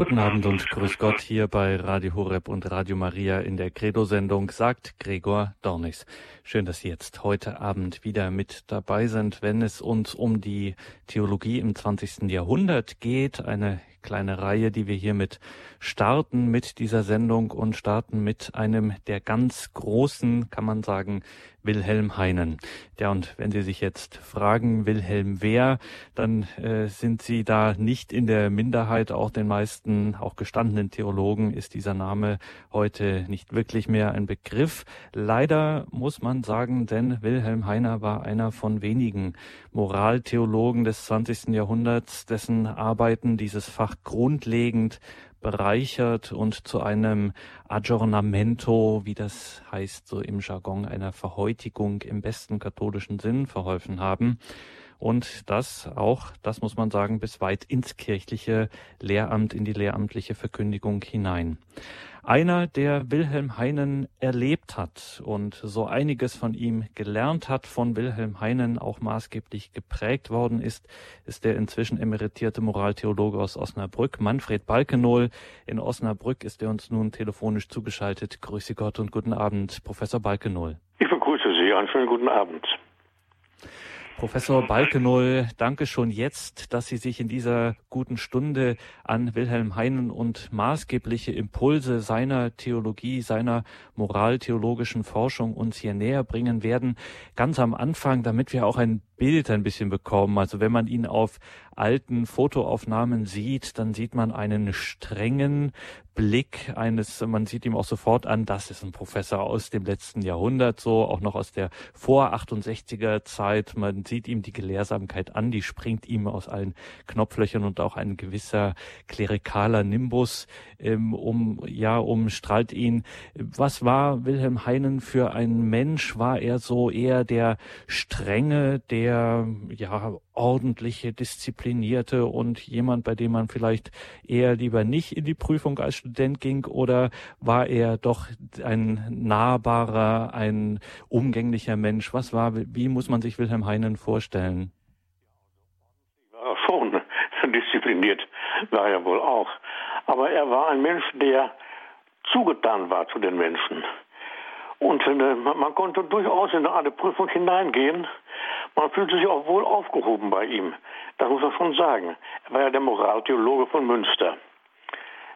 Guten Abend und grüß Gott hier bei Radio Horeb und Radio Maria in der Credo-Sendung, sagt Gregor Dornis. Schön, dass Sie jetzt heute Abend wieder mit dabei sind, wenn es uns um die Theologie im 20. Jahrhundert geht. Eine kleine Reihe, die wir hiermit starten mit dieser Sendung und starten mit einem der ganz großen, kann man sagen, Wilhelm Heinen. Ja, und wenn Sie sich jetzt fragen, Wilhelm wer, dann äh, sind Sie da nicht in der Minderheit. Auch den meisten, auch gestandenen Theologen ist dieser Name heute nicht wirklich mehr ein Begriff. Leider muss man sagen, denn Wilhelm Heiner war einer von wenigen Moraltheologen des 20. Jahrhunderts, dessen Arbeiten dieses Fach grundlegend bereichert und zu einem Aggiornamento, wie das heißt so im Jargon, einer Verhäutigung im besten katholischen Sinn verholfen haben. Und das auch, das muss man sagen, bis weit ins kirchliche Lehramt, in die lehramtliche Verkündigung hinein. Einer, der Wilhelm Heinen erlebt hat und so einiges von ihm gelernt hat, von Wilhelm Heinen auch maßgeblich geprägt worden ist, ist der inzwischen emeritierte Moraltheologe aus Osnabrück, Manfred Balkenohl. In Osnabrück ist er uns nun telefonisch zugeschaltet. Grüße Gott und guten Abend, Professor Balkenohl. Ich begrüße Sie. Einen schönen guten Abend. Professor Balkenoll, danke schon jetzt, dass Sie sich in dieser guten Stunde an Wilhelm Heinen und maßgebliche Impulse seiner Theologie, seiner moraltheologischen Forschung uns hier näher bringen werden. Ganz am Anfang, damit wir auch ein Bild ein bisschen bekommen. Also wenn man ihn auf alten Fotoaufnahmen sieht, dann sieht man einen strengen Blick eines, man sieht ihm auch sofort an, das ist ein Professor aus dem letzten Jahrhundert, so auch noch aus der vor 68er Zeit. Man sieht ihm die Gelehrsamkeit an, die springt ihm aus allen Knopflöchern und auch ein gewisser klerikaler Nimbus ähm, um, ja, umstrahlt ihn. Was war Wilhelm Heinen für ein Mensch? War er so eher der strenge, der, ja, ordentliche, disziplinierte und jemand, bei dem man vielleicht eher lieber nicht in die Prüfung als Student ging oder war er doch ein nahbarer, ein umgänglicher Mensch? Was war, wie muss man sich Wilhelm Heinen vorstellen? War schon diszipliniert, war er wohl auch. Aber er war ein Mensch, der zugetan war zu den Menschen. Und äh, man konnte durchaus in eine Prüfung hineingehen man fühlte sich auch wohl aufgehoben bei ihm. Das muss man schon sagen. Er war ja der Moraltheologe von Münster.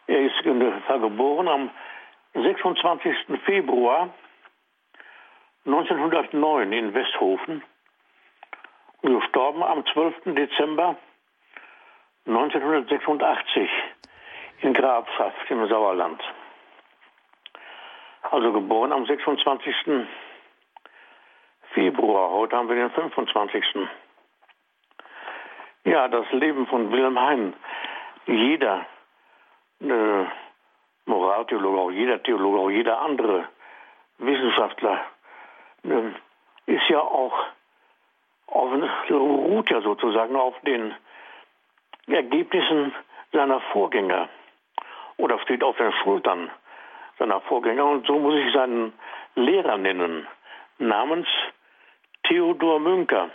Er ist geboren am 26. Februar 1909 in Westhofen und gestorben am 12. Dezember 1986 in Grafschaft im Sauerland. Also geboren am 26. Februar. Heute haben wir den 25. Ja, das Leben von Wilhelm Heim. Jeder äh, Moraltheologe, auch jeder Theologe, auch jeder andere Wissenschaftler äh, ist ja auch auf, ruht ja sozusagen auf den Ergebnissen seiner Vorgänger oder steht auf den Schultern seiner Vorgänger und so muss ich seinen Lehrer nennen, namens Theodor Münker,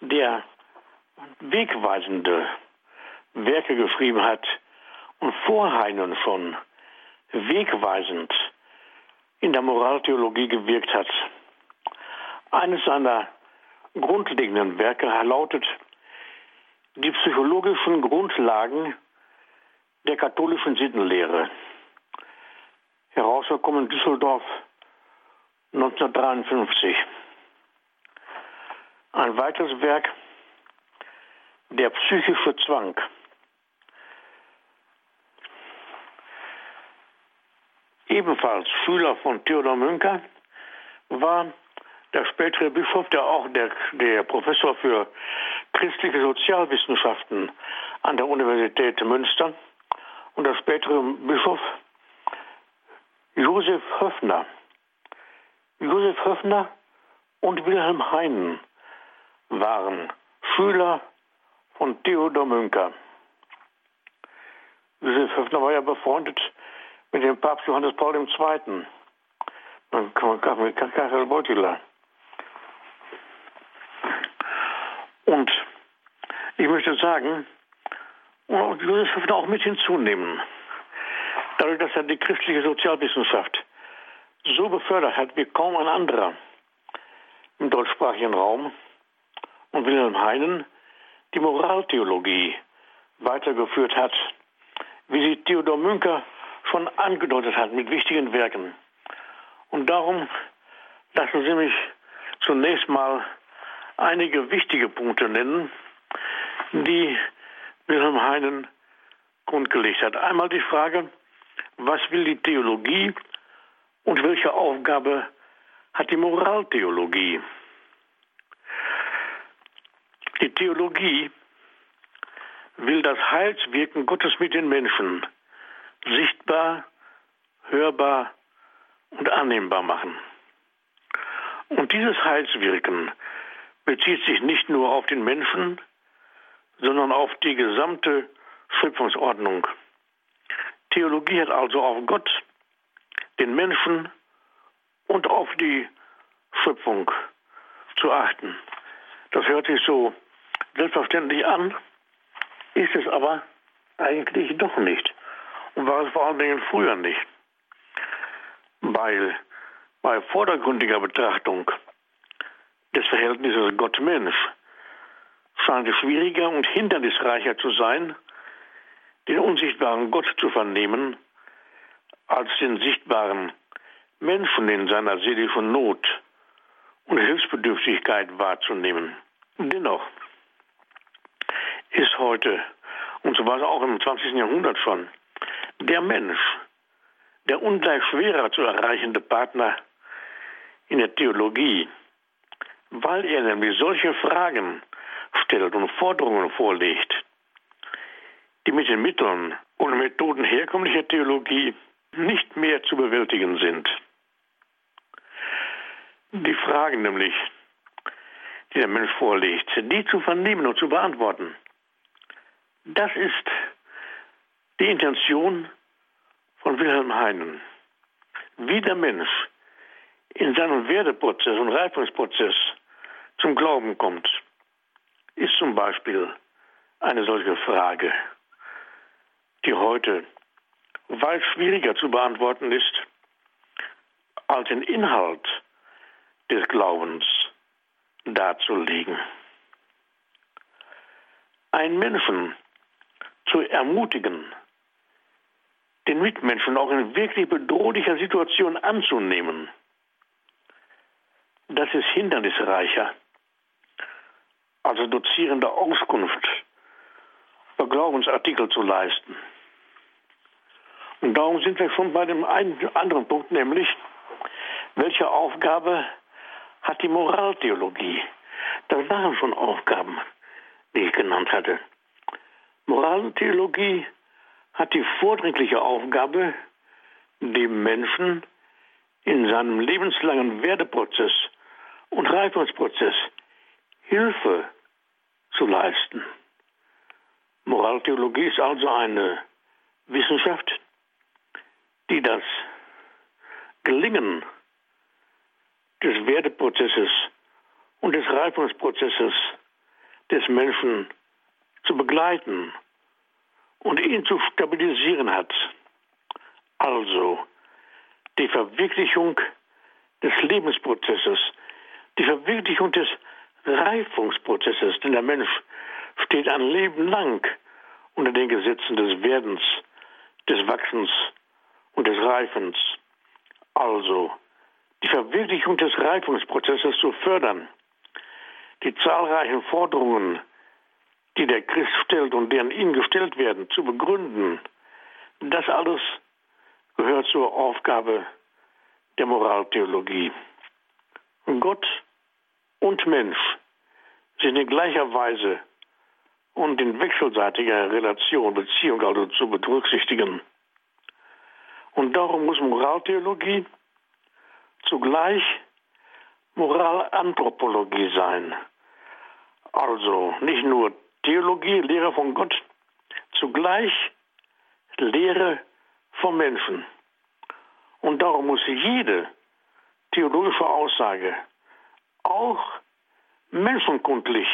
der wegweisende Werke geschrieben hat und vor Heinen schon wegweisend in der Moraltheologie gewirkt hat. Eines seiner grundlegenden Werke lautet Die psychologischen Grundlagen der katholischen Sittenlehre. Herausgekommen Düsseldorf 1953. Ein weiteres Werk, der psychische Zwang. Ebenfalls Schüler von Theodor Münker war der spätere Bischof, der auch der, der Professor für christliche Sozialwissenschaften an der Universität Münster und der spätere Bischof Josef Höfner. Josef Höfner und Wilhelm Heinen waren Schüler von Theodor Münker. Josef Höfner war ja befreundet mit dem Papst Johannes Paul II. Mit Karl Wojtyla. Und ich möchte sagen, und Wissenschaften auch mit hinzunehmen. Dadurch, dass er die christliche Sozialwissenschaft so befördert hat wie kaum ein anderer im deutschsprachigen Raum und Wilhelm Heinen die Moraltheologie weitergeführt hat, wie sie Theodor Münker schon angedeutet hat mit wichtigen Werken. Und darum lassen Sie mich zunächst mal einige wichtige Punkte nennen, die Wilhelm Heinen grundgelegt hat. Einmal die Frage, was will die Theologie und welche Aufgabe hat die Moraltheologie? Die Theologie will das Heilswirken Gottes mit den Menschen sichtbar, hörbar und annehmbar machen. Und dieses Heilswirken bezieht sich nicht nur auf den Menschen, sondern auf die gesamte Schöpfungsordnung. Theologie hat also auf Gott, den Menschen und auf die Schöpfung zu achten. Das hört sich so selbstverständlich an, ist es aber eigentlich doch nicht. Und war es vor allen Dingen früher nicht. Weil bei vordergründiger Betrachtung des Verhältnisses Gott-Mensch scheint es schwieriger und hindernisreicher zu sein, den unsichtbaren Gott zu vernehmen, als den sichtbaren Menschen in seiner seelischen Not und Hilfsbedürftigkeit wahrzunehmen. Dennoch ist heute, und so war es auch im 20. Jahrhundert schon, der Mensch der ungleich schwerer zu erreichende Partner in der Theologie, weil er nämlich solche Fragen stellt und Forderungen vorlegt, die mit den Mitteln und Methoden herkömmlicher Theologie nicht mehr zu bewältigen sind. Die Fragen nämlich, die der Mensch vorlegt, die zu vernehmen und zu beantworten, das ist die Intention von Wilhelm Heinen. Wie der Mensch in seinem Werdeprozess und Reifungsprozess zum Glauben kommt, ist zum Beispiel eine solche Frage, die heute weit schwieriger zu beantworten ist, als den Inhalt des Glaubens darzulegen. Einen Menschen zu ermutigen, den Mitmenschen auch in wirklich bedrohlicher Situation anzunehmen, das ist hindernisreicher, also dozierende Auskunft über Glaubensartikel zu leisten. Und darum sind wir schon bei dem einen anderen Punkt, nämlich, welche Aufgabe hat die Moraltheologie? Das waren schon Aufgaben, die ich genannt hatte. Moraltheologie hat die vordringliche Aufgabe, dem Menschen in seinem lebenslangen Werdeprozess und Reifungsprozess Hilfe zu leisten. Moraltheologie ist also eine Wissenschaft, die das Gelingen des Werdeprozesses und des Reifungsprozesses des Menschen zu begleiten und ihn zu stabilisieren hat. Also die Verwirklichung des Lebensprozesses, die Verwirklichung des Reifungsprozesses, denn der Mensch steht ein Leben lang unter den Gesetzen des Werdens, des Wachsens und des Reifens. Also die Verwirklichung des Reifungsprozesses zu fördern, die zahlreichen Forderungen die der Christ stellt und die an ihn gestellt werden, zu begründen, das alles gehört zur Aufgabe der Moraltheologie. Gott und Mensch sind in gleicher Weise und in wechselseitiger Relation, Beziehung also zu berücksichtigen. Und darum muss Moraltheologie zugleich Moralanthropologie sein. Also nicht nur Theologie, Lehre von Gott, zugleich Lehre vom Menschen. Und darum muss jede theologische Aussage auch menschenkundlich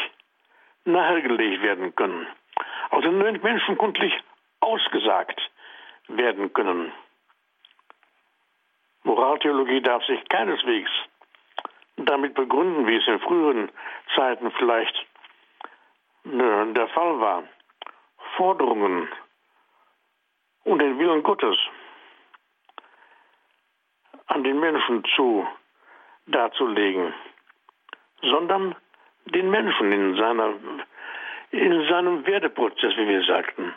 nahegelegt werden können. also menschenkundlich ausgesagt werden können. Moraltheologie darf sich keineswegs damit begründen, wie es in früheren Zeiten vielleicht der Fall war, Forderungen und den Willen Gottes an den Menschen zu darzulegen, sondern den Menschen in, seiner, in seinem Werdeprozess, wie wir sagten,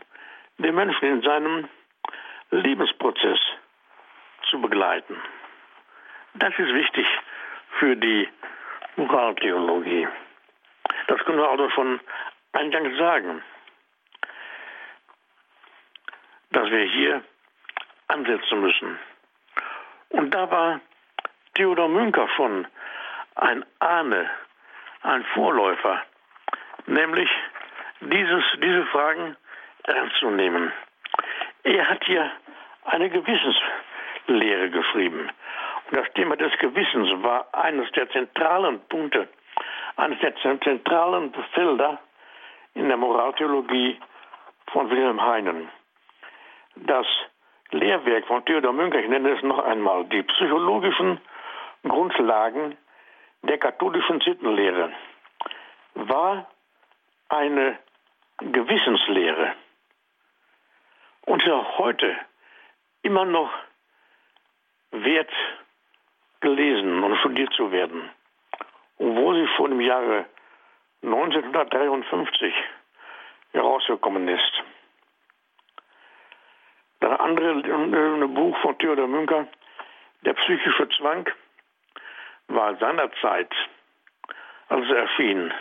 den Menschen in seinem Lebensprozess zu begleiten. Das ist wichtig für die Moraltheologie. Das können wir also schon eingangs sagen, dass wir hier ansetzen müssen. Und da war Theodor Münker schon ein Ahne, ein Vorläufer, nämlich dieses, diese Fragen ernst zu nehmen. Er hat hier eine Gewissenslehre geschrieben. Und das Thema des Gewissens war eines der zentralen Punkte, eines der zentralen Felder in der Moraltheologie von Wilhelm Heinen. Das Lehrwerk von Theodor Münker, ich nenne es noch einmal, die psychologischen Grundlagen der katholischen Sittenlehre, war eine Gewissenslehre. Und ja heute immer noch wert gelesen und studiert zu werden, obwohl sie schon im Jahre 1953 herausgekommen ist. Das andere Buch von Theodor Münker, Der psychische Zwang, war seinerzeit, als es erschien,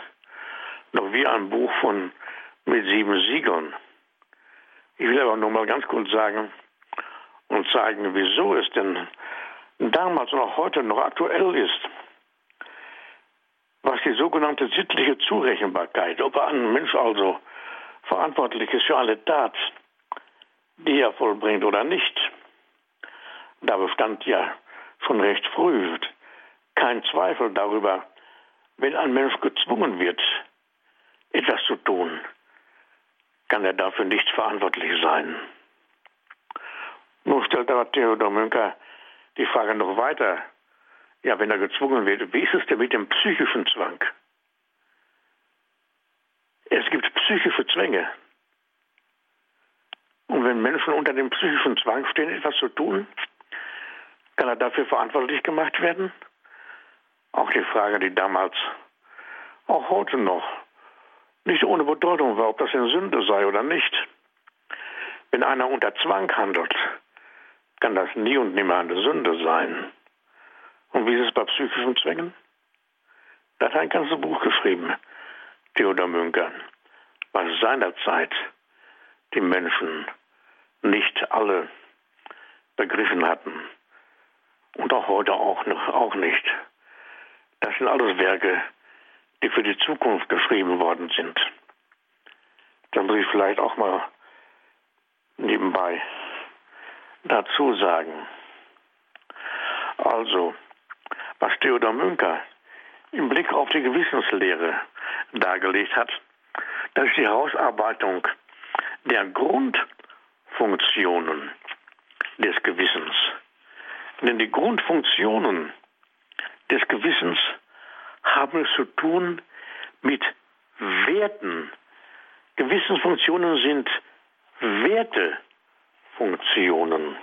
noch wie ein Buch von mit sieben Siegern. Ich will aber nur mal ganz kurz sagen und zeigen, wieso es denn damals und auch heute noch aktuell ist, was die sogenannte sittliche Zurechenbarkeit, ob ein Mensch also verantwortlich ist für eine Tat, die er vollbringt oder nicht. Da bestand ja schon recht früh kein Zweifel darüber, wenn ein Mensch gezwungen wird, etwas zu tun, kann er dafür nicht verantwortlich sein. Nun stellt aber Theodor Münker die Frage noch weiter. Ja, wenn er gezwungen wird, wie ist es denn mit dem psychischen Zwang? Es gibt psychische Zwänge. Und wenn Menschen unter dem psychischen Zwang stehen, etwas zu tun, kann er dafür verantwortlich gemacht werden? Auch die Frage, die damals, auch heute noch, nicht ohne Bedeutung war, ob das eine Sünde sei oder nicht. Wenn einer unter Zwang handelt, kann das nie und nimmer eine Sünde sein. Und wie ist es bei psychischen Zwängen? Er hat ein ganzes Buch geschrieben, Theodor Münker, was seinerzeit die Menschen nicht alle begriffen hatten. Und auch heute auch, noch, auch nicht. Das sind alles Werke, die für die Zukunft geschrieben worden sind. Da muss ich vielleicht auch mal nebenbei dazu sagen. Also, was Theodor Münker im Blick auf die Gewissenslehre dargelegt hat, das ist die Herausarbeitung der Grundfunktionen des Gewissens. Denn die Grundfunktionen des Gewissens haben es zu tun mit Werten. Gewissensfunktionen sind Wertefunktionen.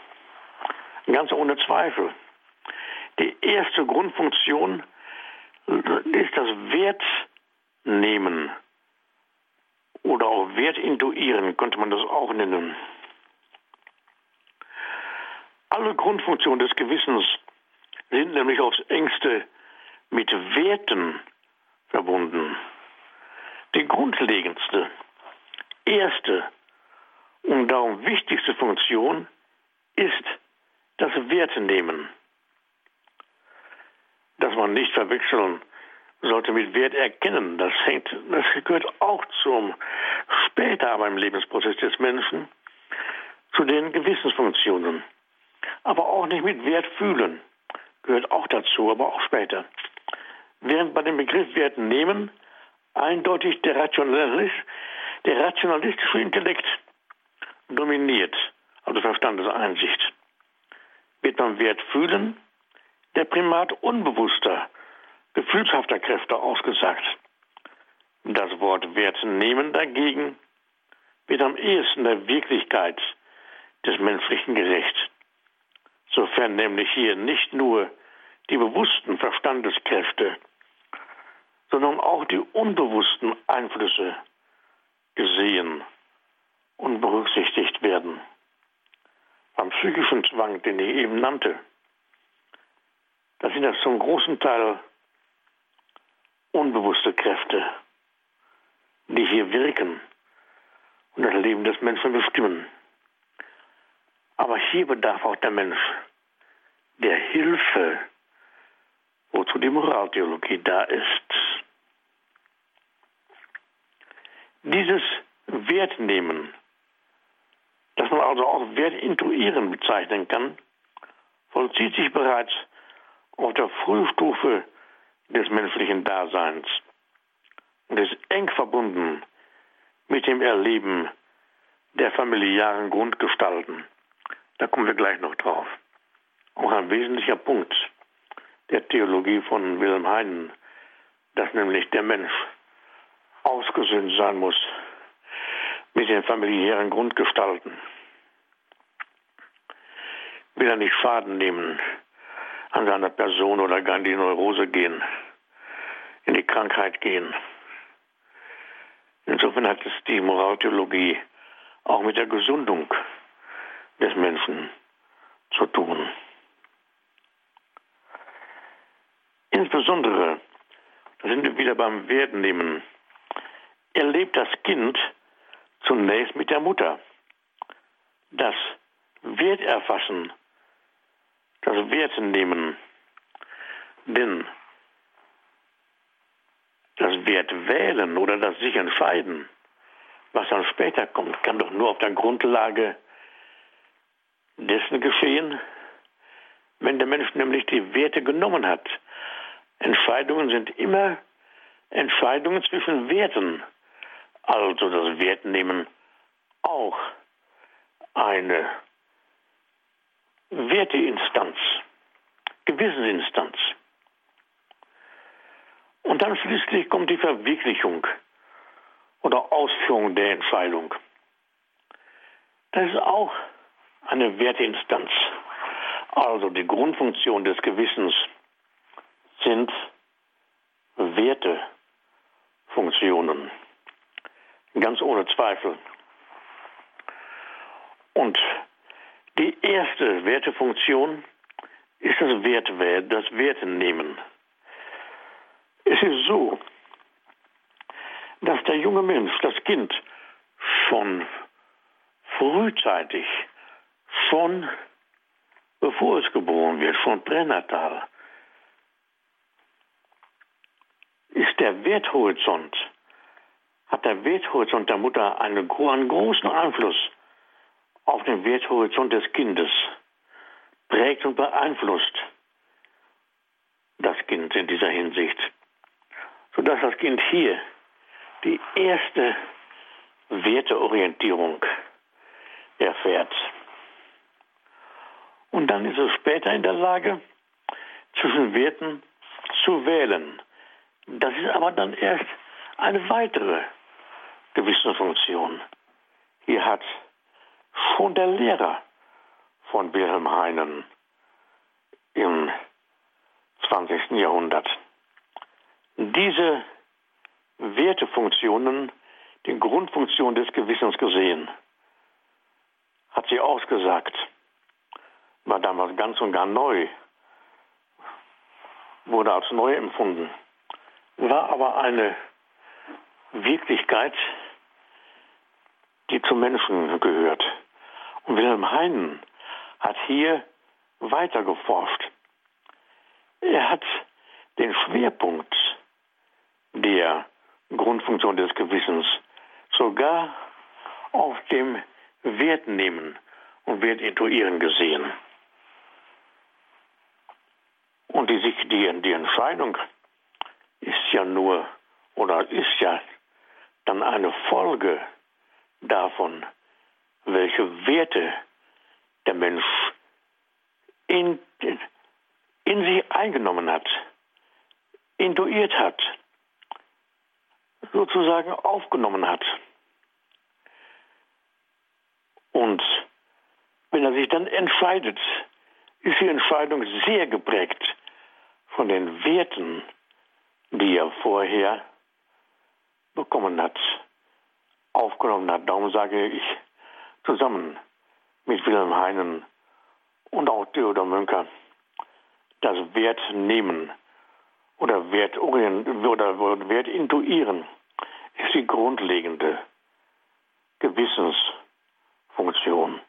Ganz ohne Zweifel. Die erste Grundfunktion ist das Wertnehmen oder auch Wertintuieren, könnte man das auch nennen. Alle Grundfunktionen des Gewissens sind nämlich aufs engste mit Werten verbunden. Die grundlegendste, erste und darum wichtigste Funktion ist das Wertenehmen. Dass man nicht verwechseln sollte mit Wert erkennen. Das hängt, das gehört auch zum später aber im Lebensprozess des Menschen zu den Gewissensfunktionen. Aber auch nicht mit Wert fühlen gehört auch dazu, aber auch später. Während bei dem Begriff Wert nehmen eindeutig der Rationalist Der rationalistische Intellekt dominiert, also Verstandeseinsicht, wird beim Wert fühlen der Primat unbewusster, gefühlshafter Kräfte ausgesagt. Das Wort Wert nehmen dagegen wird am ehesten der Wirklichkeit des Menschlichen gerecht, sofern nämlich hier nicht nur die bewussten Verstandeskräfte, sondern auch die unbewussten Einflüsse gesehen und berücksichtigt werden. Beim psychischen Zwang, den ich eben nannte, da sind das zum großen Teil unbewusste Kräfte, die hier wirken und das Leben des Menschen bestimmen. Aber hier bedarf auch der Mensch der Hilfe, wozu die Moraltheologie da ist. Dieses Wertnehmen, das man also auch Wertintuieren bezeichnen kann, vollzieht sich bereits auf der Frühstufe des menschlichen Daseins und ist eng verbunden mit dem Erleben der familiären Grundgestalten. Da kommen wir gleich noch drauf. Auch ein wesentlicher Punkt der Theologie von Wilhelm Heinen, dass nämlich der Mensch ausgesöhnt sein muss mit den familiären Grundgestalten. Will er nicht Schaden nehmen an seiner Person oder gar in die Neurose gehen, in die Krankheit gehen. Insofern hat es die Moraltheologie auch mit der Gesundung des Menschen zu tun. Insbesondere, da sind wir wieder beim Wertnehmen, erlebt das Kind zunächst mit der Mutter. Das Werterfassen, das Wertnehmen, denn das Wert wählen oder das sich entscheiden, was dann später kommt, kann doch nur auf der Grundlage dessen geschehen, wenn der Mensch nämlich die Werte genommen hat. Entscheidungen sind immer Entscheidungen zwischen Werten, also das Wertnehmen auch eine Werteinstanz, Gewissensinstanz. Und dann schließlich kommt die Verwirklichung oder Ausführung der Entscheidung. Das ist auch eine Werteinstanz. Also die Grundfunktion des Gewissens sind Wertefunktionen. Ganz ohne Zweifel. Und die erste Wertefunktion ist das Wertwert, das Wertenehmen. Es ist so, dass der junge Mensch, das Kind, schon frühzeitig, schon bevor es geboren wird, schon pränatal, ist der Werthorizont, hat der Werthorizont der Mutter einen, einen großen Einfluss auf den Werthorizont des Kindes, prägt und beeinflusst das Kind in dieser Hinsicht sodass das Kind hier die erste Werteorientierung erfährt. Und dann ist es später in der Lage, zwischen Werten zu wählen. Das ist aber dann erst eine weitere Gewissensfunktion. Hier hat schon der Lehrer von Wilhelm Heinen im 20. Jahrhundert diese Wertefunktionen, die Grundfunktion des Gewissens gesehen, hat sie ausgesagt, war damals ganz und gar neu, wurde als neu empfunden, war aber eine Wirklichkeit, die zum Menschen gehört. Wilhelm Heinen hat hier weiter geforscht. Er hat den Schwerpunkt der Grundfunktion des Gewissens sogar auf dem Wertnehmen und Wertintuieren gesehen. Und die, die, die Entscheidung ist ja nur oder ist ja dann eine Folge davon, welche Werte der Mensch in, in sich eingenommen hat, intuiert hat, sozusagen aufgenommen hat. Und wenn er sich dann entscheidet, ist die Entscheidung sehr geprägt von den Werten, die er vorher bekommen hat, aufgenommen hat. Darum sage ich zusammen mit Wilhelm Heinen und auch Theodor Münker, das Wert nehmen oder Wert, oder Wert intuieren ist die grundlegende Gewissensfunktion.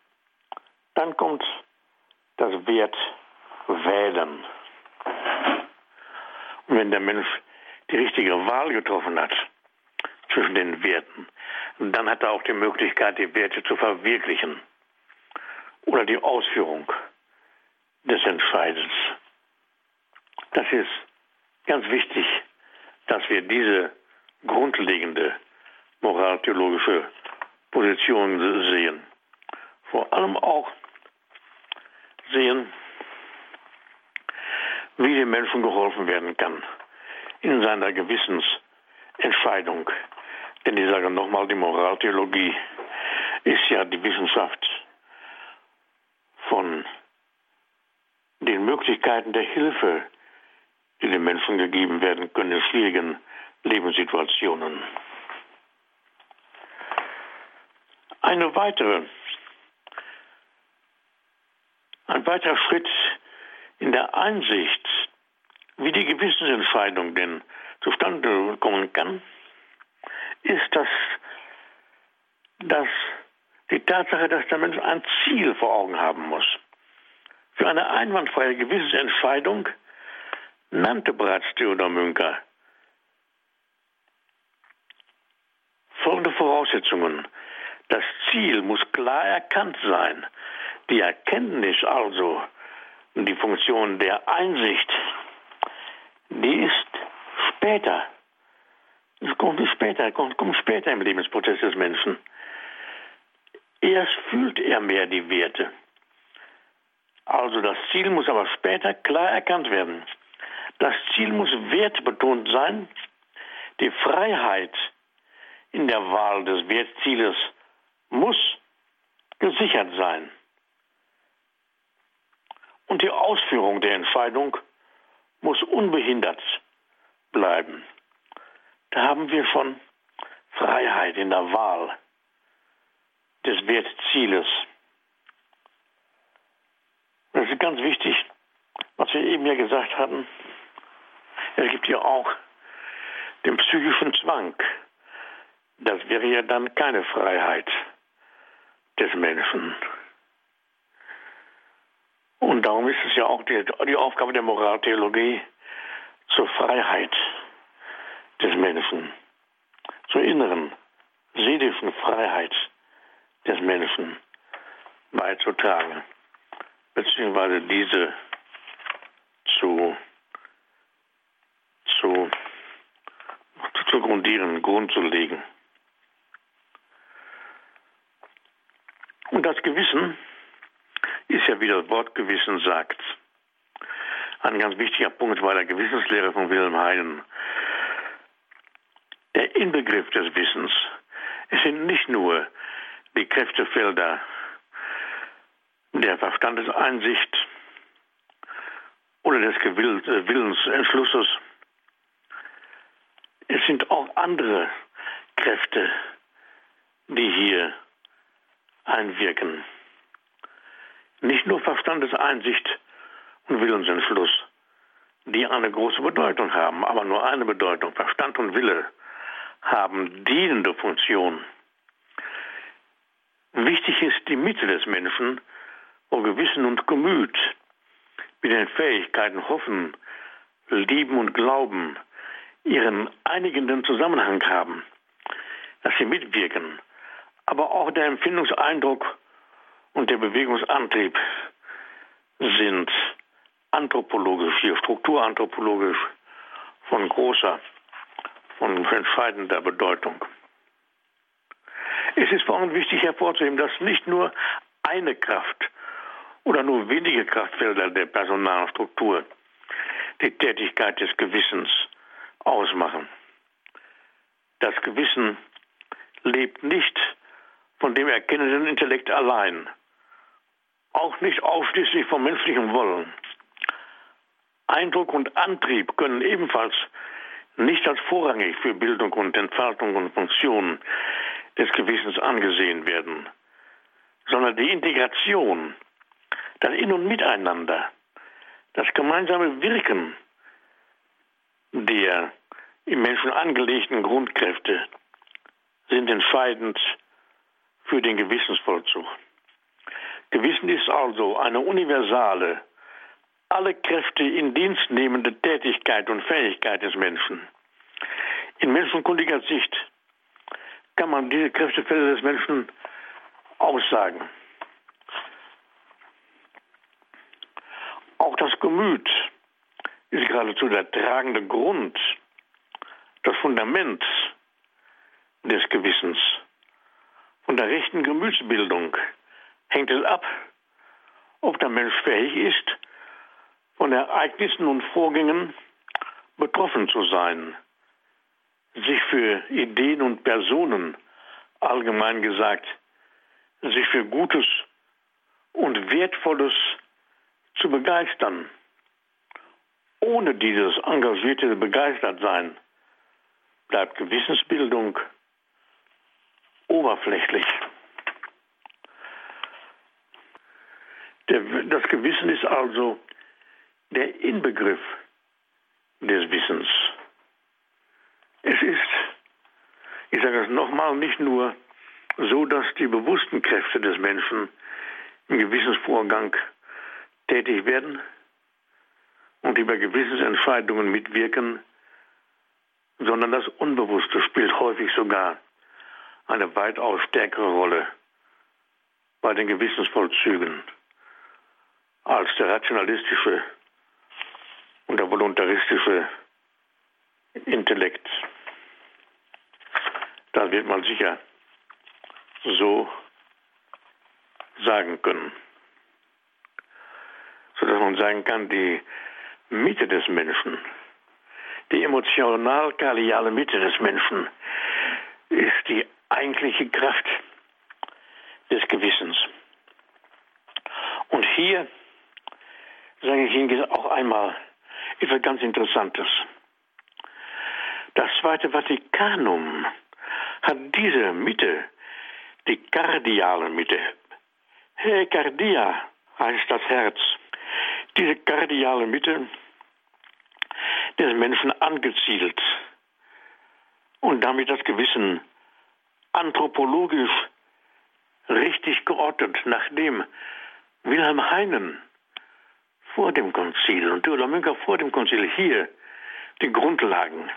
Dann kommt das Wert wählen. Und wenn der Mensch die richtige Wahl getroffen hat zwischen den Werten, dann hat er auch die Möglichkeit, die Werte zu verwirklichen oder die Ausführung des Entscheidens. Das ist ganz wichtig, dass wir diese grundlegende moraltheologische Position sehen. Vor allem auch sehen, wie dem Menschen geholfen werden kann in seiner Gewissensentscheidung. Denn ich sage nochmal, die Moraltheologie ist ja die Wissenschaft von den Möglichkeiten der Hilfe, die den Menschen gegeben werden können in schwierigen Lebenssituationen. Eine weitere, ein weiterer Schritt in der Einsicht, wie die Gewissensentscheidung denn zustande kommen kann, ist das, dass die Tatsache, dass der Mensch ein Ziel vor Augen haben muss. Für eine einwandfreie Gewissensentscheidung nannte bereits Theodor Münker folgende Voraussetzungen. Das Ziel muss klar erkannt sein. Die Erkenntnis also, die Funktion der Einsicht, die ist später. Es kommt später, kommt, kommt später im Lebensprozess des Menschen. Erst fühlt er mehr die Werte. Also das Ziel muss aber später klar erkannt werden. Das Ziel muss wertbetont sein. Die Freiheit in der Wahl des Wertzieles muss gesichert sein. Und die Ausführung der Entscheidung muss unbehindert bleiben. Da haben wir schon Freiheit in der Wahl des Wertzieles. Das ist ganz wichtig, was wir eben ja gesagt hatten. Es gibt ja auch den psychischen Zwang. Das wäre ja dann keine Freiheit des Menschen. Und darum ist es ja auch die, die Aufgabe der Moraltheologie zur Freiheit des Menschen, zur inneren seelischen Freiheit des Menschen beizutragen, beziehungsweise diese zu, zu, zu grundieren, Grund zu legen. Und das Gewissen ist ja, wie das Wort Gewissen sagt, ein ganz wichtiger Punkt bei der Gewissenslehre von Wilhelm Heiden. Inbegriff des Wissens. Es sind nicht nur die Kräftefelder der Verstandeseinsicht oder des äh, Willensentschlusses. Es sind auch andere Kräfte, die hier einwirken. Nicht nur Verstandeseinsicht und Willensentschluss, die eine große Bedeutung haben, aber nur eine Bedeutung. Verstand und Wille haben dienende Funktion. Wichtig ist die Mitte des Menschen, wo Gewissen und Gemüt mit den Fähigkeiten Hoffen, Lieben und Glauben ihren einigenden Zusammenhang haben, dass sie mitwirken, aber auch der Empfindungseindruck und der Bewegungsantrieb sind anthropologisch, hier strukturanthropologisch von großer, von entscheidender Bedeutung. Es ist vor allem wichtig hervorzuheben, dass nicht nur eine Kraft oder nur wenige Kraftfelder der Personalstruktur die Tätigkeit des Gewissens ausmachen. Das Gewissen lebt nicht von dem erkennenden Intellekt allein, auch nicht ausschließlich vom menschlichen Wollen. Eindruck und Antrieb können ebenfalls nicht als vorrangig für Bildung und Entfaltung und Funktion des Gewissens angesehen werden, sondern die Integration, das In- und Miteinander, das gemeinsame Wirken der im Menschen angelegten Grundkräfte sind entscheidend für den Gewissensvollzug. Gewissen ist also eine universale, alle Kräfte in Dienst nehmende Tätigkeit und Fähigkeit des Menschen. In menschenkundiger Sicht kann man diese Kräftefelder des Menschen aussagen. Auch das Gemüt ist geradezu der tragende Grund, das Fundament des Gewissens. Von der rechten Gemütsbildung hängt es ab, ob der Mensch fähig ist, von Ereignissen und Vorgängen betroffen zu sein, sich für Ideen und Personen, allgemein gesagt, sich für Gutes und Wertvolles zu begeistern. Ohne dieses engagierte Begeistertsein bleibt Gewissensbildung oberflächlich. Der, das Gewissen ist also der Inbegriff des Wissens. Es ist, ich sage es nochmal, nicht nur so, dass die bewussten Kräfte des Menschen im Gewissensvorgang tätig werden und über Gewissensentscheidungen mitwirken, sondern das Unbewusste spielt häufig sogar eine weitaus stärkere Rolle bei den Gewissensvollzügen als der rationalistische und der voluntaristische Intellekt. Das wird man sicher so sagen können. Sodass man sagen kann, die Mitte des Menschen, die emotional-kardiale Mitte des Menschen, ist die eigentliche Kraft des Gewissens. Und hier sage ich Ihnen auch einmal etwas ganz Interessantes. Das Zweite Vatikanum hat diese Mitte, die kardiale Mitte, Hey, Cardia heißt das Herz, diese kardiale Mitte des Menschen angezielt und damit das Gewissen anthropologisch richtig geordnet, nachdem Wilhelm Heinen vor dem Konzil und Münker vor dem Konzil hier die Grundlagen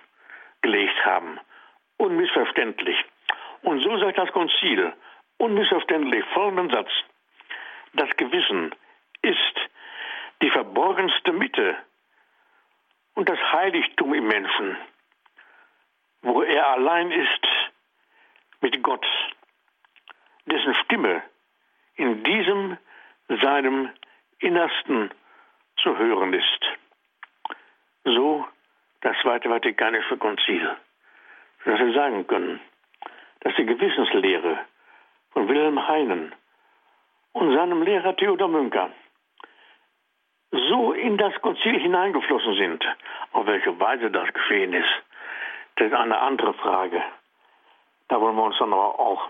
gelegt haben. Unmissverständlich. Und so sagt das Konzil unmissverständlich folgenden Satz. Das Gewissen ist die verborgenste Mitte und das Heiligtum im Menschen, wo er allein ist mit Gott, dessen Stimme in diesem seinem Innersten zu hören ist. So das Zweite Vatikanische Konzil, dass wir sagen können, dass die Gewissenslehre von Wilhelm Heinen und seinem Lehrer Theodor Münker so in das Konzil hineingeflossen sind. Auf welche Weise das geschehen ist, das ist eine andere Frage. Da wollen wir uns dann aber auch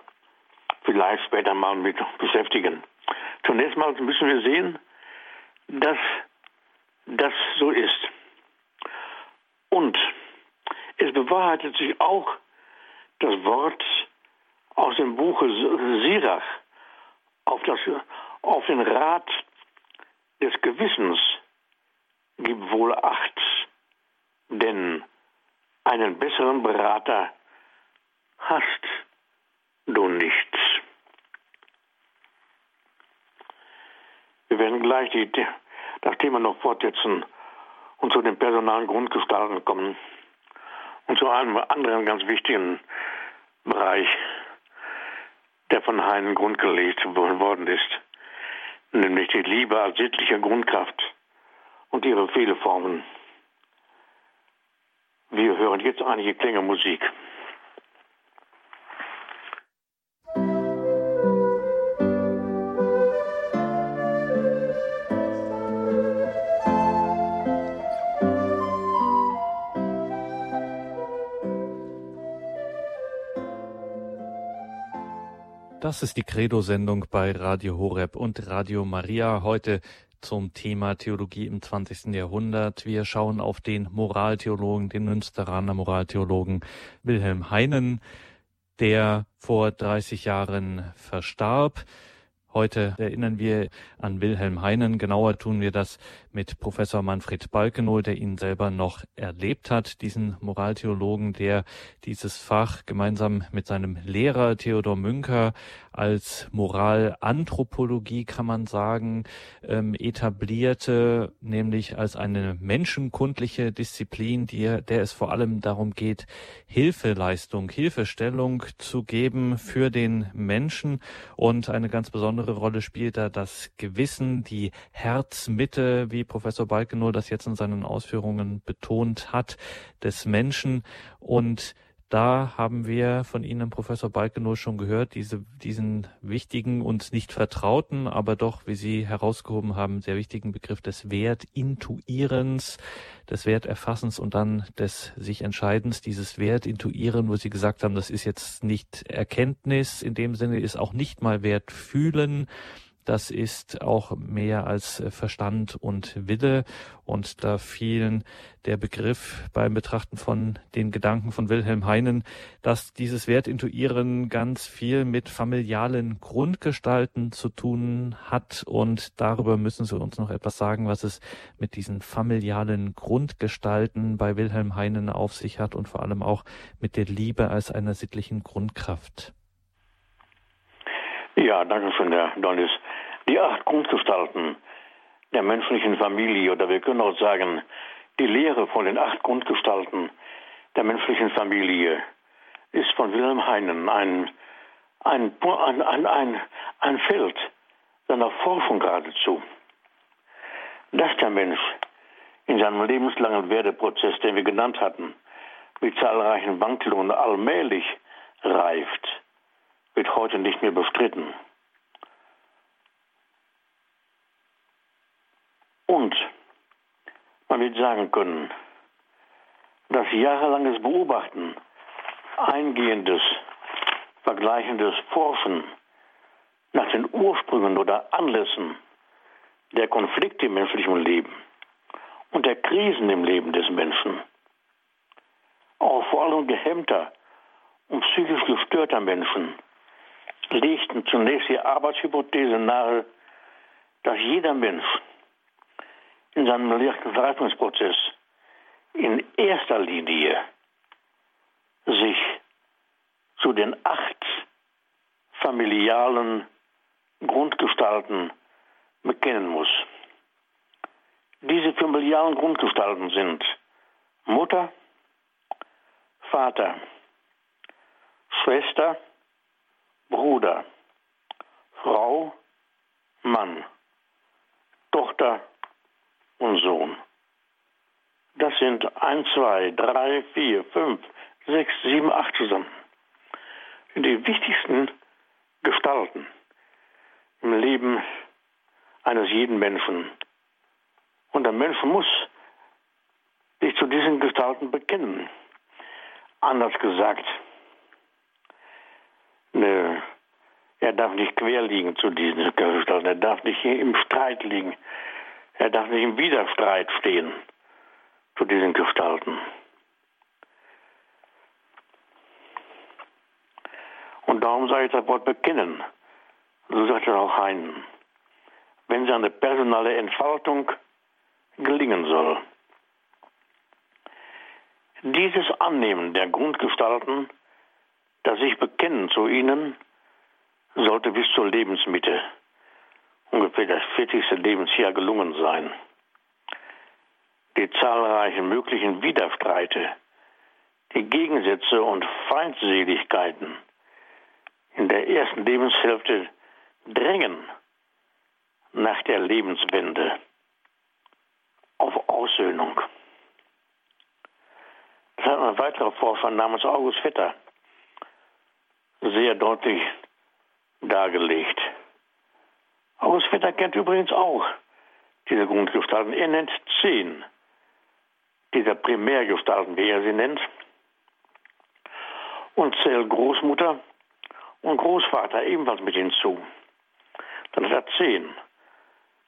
vielleicht später mal mit beschäftigen. Zunächst mal müssen wir sehen, dass das so ist. Und es bewahrheitet sich auch das Wort aus dem Buche Sirach auf, das, auf den Rat des Gewissens gib wohl Acht, denn einen besseren Berater hast du nicht. Wir werden gleich die, das Thema noch fortsetzen und zu den personalen Grundgestalten kommen und zu einem anderen ganz wichtigen Bereich, der von Heinen grundgelegt worden ist, nämlich die Liebe als sittliche Grundkraft und ihre viele Formen. Wir hören jetzt einige Klänge Musik. Das ist die Credo-Sendung bei Radio Horeb und Radio Maria heute zum Thema Theologie im 20. Jahrhundert. Wir schauen auf den Moraltheologen, den Münsteraner Moraltheologen Wilhelm Heinen, der vor 30 Jahren verstarb. Heute erinnern wir an Wilhelm Heinen. Genauer tun wir das mit Professor Manfred Balkenohl, der ihn selber noch erlebt hat, diesen Moraltheologen, der dieses Fach gemeinsam mit seinem Lehrer Theodor Münker als Moralanthropologie, kann man sagen, ähm, etablierte, nämlich als eine menschenkundliche Disziplin, die, der es vor allem darum geht, Hilfeleistung, Hilfestellung zu geben für den Menschen. Und eine ganz besondere Rolle spielt da das Gewissen, die Herzmitte, wie Professor Balkenohl das jetzt in seinen Ausführungen betont hat, des Menschen. Und da haben wir von Ihnen, Professor Balkenow, schon gehört, diese, diesen wichtigen und nicht vertrauten, aber doch, wie Sie herausgehoben haben, sehr wichtigen Begriff des Wertintuierens, des Werterfassens und dann des sich Entscheidens, dieses Wertintuieren, wo Sie gesagt haben, das ist jetzt nicht Erkenntnis, in dem Sinne ist auch nicht mal Wertfühlen, das ist auch mehr als äh, Verstand und Wille. Und da fielen der Begriff beim Betrachten von den Gedanken von Wilhelm Heinen, dass dieses Wertintuieren ganz viel mit familialen Grundgestalten zu tun hat. Und darüber müssen Sie uns noch etwas sagen, was es mit diesen familialen Grundgestalten bei Wilhelm Heinen auf sich hat und vor allem auch mit der Liebe als einer sittlichen Grundkraft. Ja, danke schön, Herr Dollis. Die acht Grundgestalten der menschlichen Familie, oder wir können auch sagen, die Lehre von den acht Grundgestalten der menschlichen Familie ist von Wilhelm Heinen ein, ein, ein, ein, ein Feld seiner Forschung geradezu. Dass der Mensch in seinem lebenslangen Werdeprozess, den wir genannt hatten, mit zahlreichen Wandlungen allmählich reift, wird heute nicht mehr bestritten. Und man wird sagen können, dass jahrelanges Beobachten, eingehendes, vergleichendes Forschen nach den Ursprüngen oder Anlässen der Konflikte im menschlichen Leben und der Krisen im Leben des Menschen, auch vor allem gehemmter und psychisch gestörter Menschen, legten zunächst die Arbeitshypothese nahe, dass jeder Mensch in seinem Reifungsprozess in erster Linie sich zu den acht familialen Grundgestalten bekennen muss. Diese familialen Grundgestalten sind Mutter, Vater, Schwester, Bruder, Frau, Mann, Tochter, und Sohn. Das sind 1, 2, 3, 4, 5, 6, 7, 8 zusammen. Die wichtigsten Gestalten im Leben eines jeden Menschen. Und der Mensch muss sich zu diesen Gestalten bekennen. Anders gesagt, ne, er darf nicht quer liegen zu diesen Gestalten, er darf nicht im Streit liegen er darf nicht im Widerstreit stehen zu diesen Gestalten. Und darum sage ich das Wort bekennen. So sagt er auch Heinen. Wenn seine personale Entfaltung gelingen soll. Dieses Annehmen der Grundgestalten, das sich bekennen zu ihnen, sollte bis zur Lebensmitte ungefähr das 40. Lebensjahr gelungen sein. Die zahlreichen möglichen Widerstreite, die Gegensätze und Feindseligkeiten, in der ersten Lebenshälfte drängen nach der Lebenswende auf Aussöhnung. Das hat ein weiterer Forscher namens August Vetter sehr deutlich dargelegt. August Vetter kennt übrigens auch diese Grundgestalten. Er nennt zehn dieser Primärgestalten, wie er sie nennt, und zählt Großmutter und Großvater ebenfalls mit hinzu. Dann hat er zehn.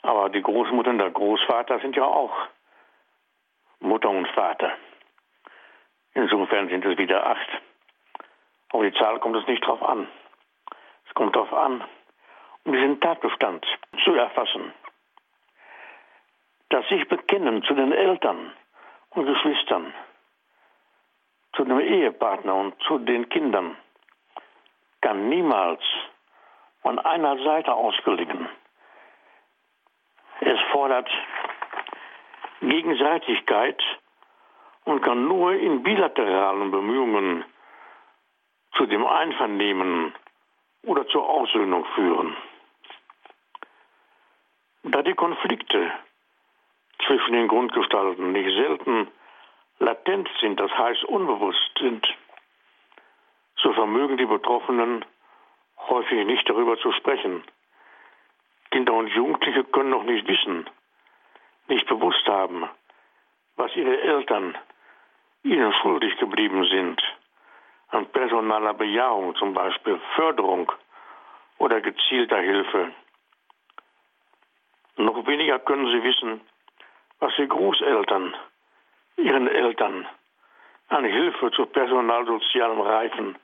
Aber die Großmutter und der Großvater sind ja auch Mutter und Vater. Insofern sind es wieder acht. Auf die Zahl kommt es nicht drauf an. Es kommt darauf an, diesen Tatbestand zu erfassen. Das sich bekennen zu den Eltern und Geschwistern, zu dem Ehepartner und zu den Kindern kann niemals von einer Seite aus gelingen. Es fordert Gegenseitigkeit und kann nur in bilateralen Bemühungen zu dem Einvernehmen oder zur Aussöhnung führen. Da die Konflikte zwischen den Grundgestalten nicht selten latent sind, das heißt unbewusst sind, so vermögen die Betroffenen häufig nicht darüber zu sprechen. Kinder und Jugendliche können noch nicht wissen, nicht bewusst haben, was ihre Eltern ihnen schuldig geblieben sind. An personaler Bejahung zum Beispiel, Förderung oder gezielter Hilfe. Noch weniger können sie wissen, was die Großeltern ihren Eltern an Hilfe zu personalsozialem Reifen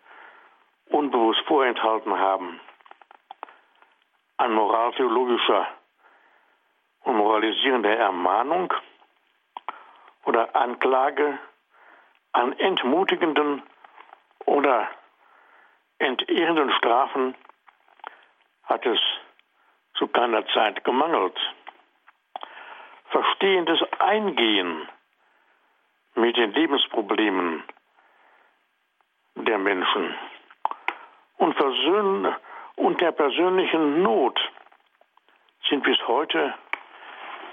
unbewusst vorenthalten haben. An moraltheologischer und moralisierender Ermahnung oder Anklage, an entmutigenden oder entehrenden Strafen hat es zu keiner Zeit gemangelt verstehendes Eingehen mit den Lebensproblemen der Menschen und, Versöhn und der persönlichen Not sind bis heute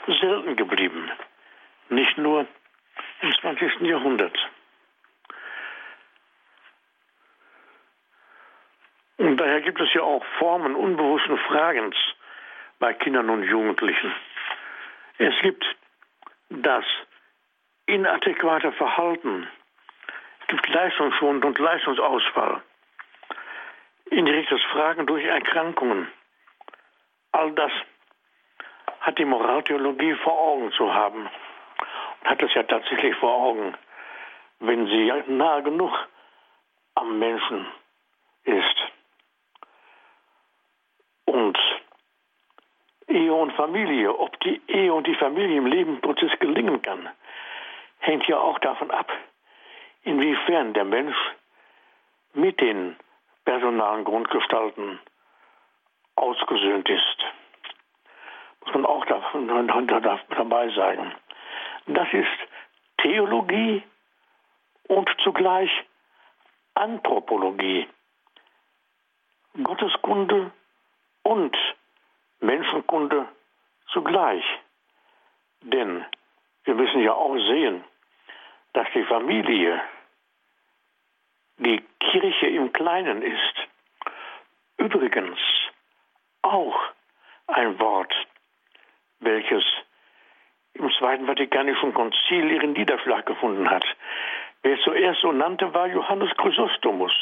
selten geblieben, nicht nur im 20. Jahrhundert. Und daher gibt es ja auch Formen unbewussten Fragens bei Kindern und Jugendlichen. Es gibt das inadäquate Verhalten, es gibt Leistungsschwund und Leistungsausfall, indirektes Fragen durch Erkrankungen. All das hat die Moraltheologie vor Augen zu haben und hat es ja tatsächlich vor Augen, wenn sie nahe genug am Menschen ist. Und Ehe und Familie, ob die Ehe und die Familie im Lebensprozess gelingen kann, hängt ja auch davon ab, inwiefern der Mensch mit den personalen Grundgestalten ausgesöhnt ist. Muss man auch dabei sagen. Das ist Theologie und zugleich Anthropologie, Gotteskunde und Menschenkunde zugleich. Denn wir müssen ja auch sehen, dass die Familie die Kirche im Kleinen ist. Übrigens auch ein Wort, welches im Zweiten Vatikanischen Konzil ihren Niederschlag gefunden hat. Wer zuerst so nannte, war Johannes Chrysostomus.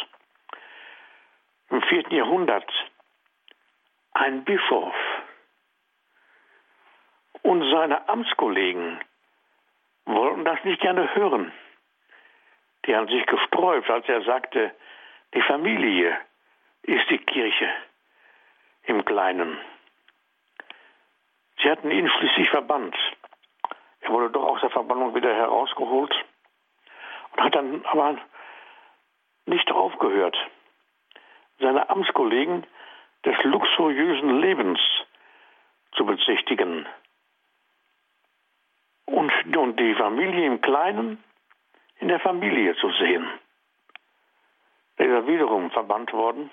Im vierten Jahrhundert ein Bischof und seine Amtskollegen wollten das nicht gerne hören. Die haben sich gesträubt, als er sagte, die Familie ist die Kirche im Kleinen. Sie hatten ihn schließlich verbannt. Er wurde doch aus der Verbannung wieder herausgeholt und hat dann aber nicht aufgehört. Seine Amtskollegen des luxuriösen Lebens zu bezichtigen. Und, und die Familie im Kleinen in der Familie zu sehen. Er ist wiederum verbannt worden,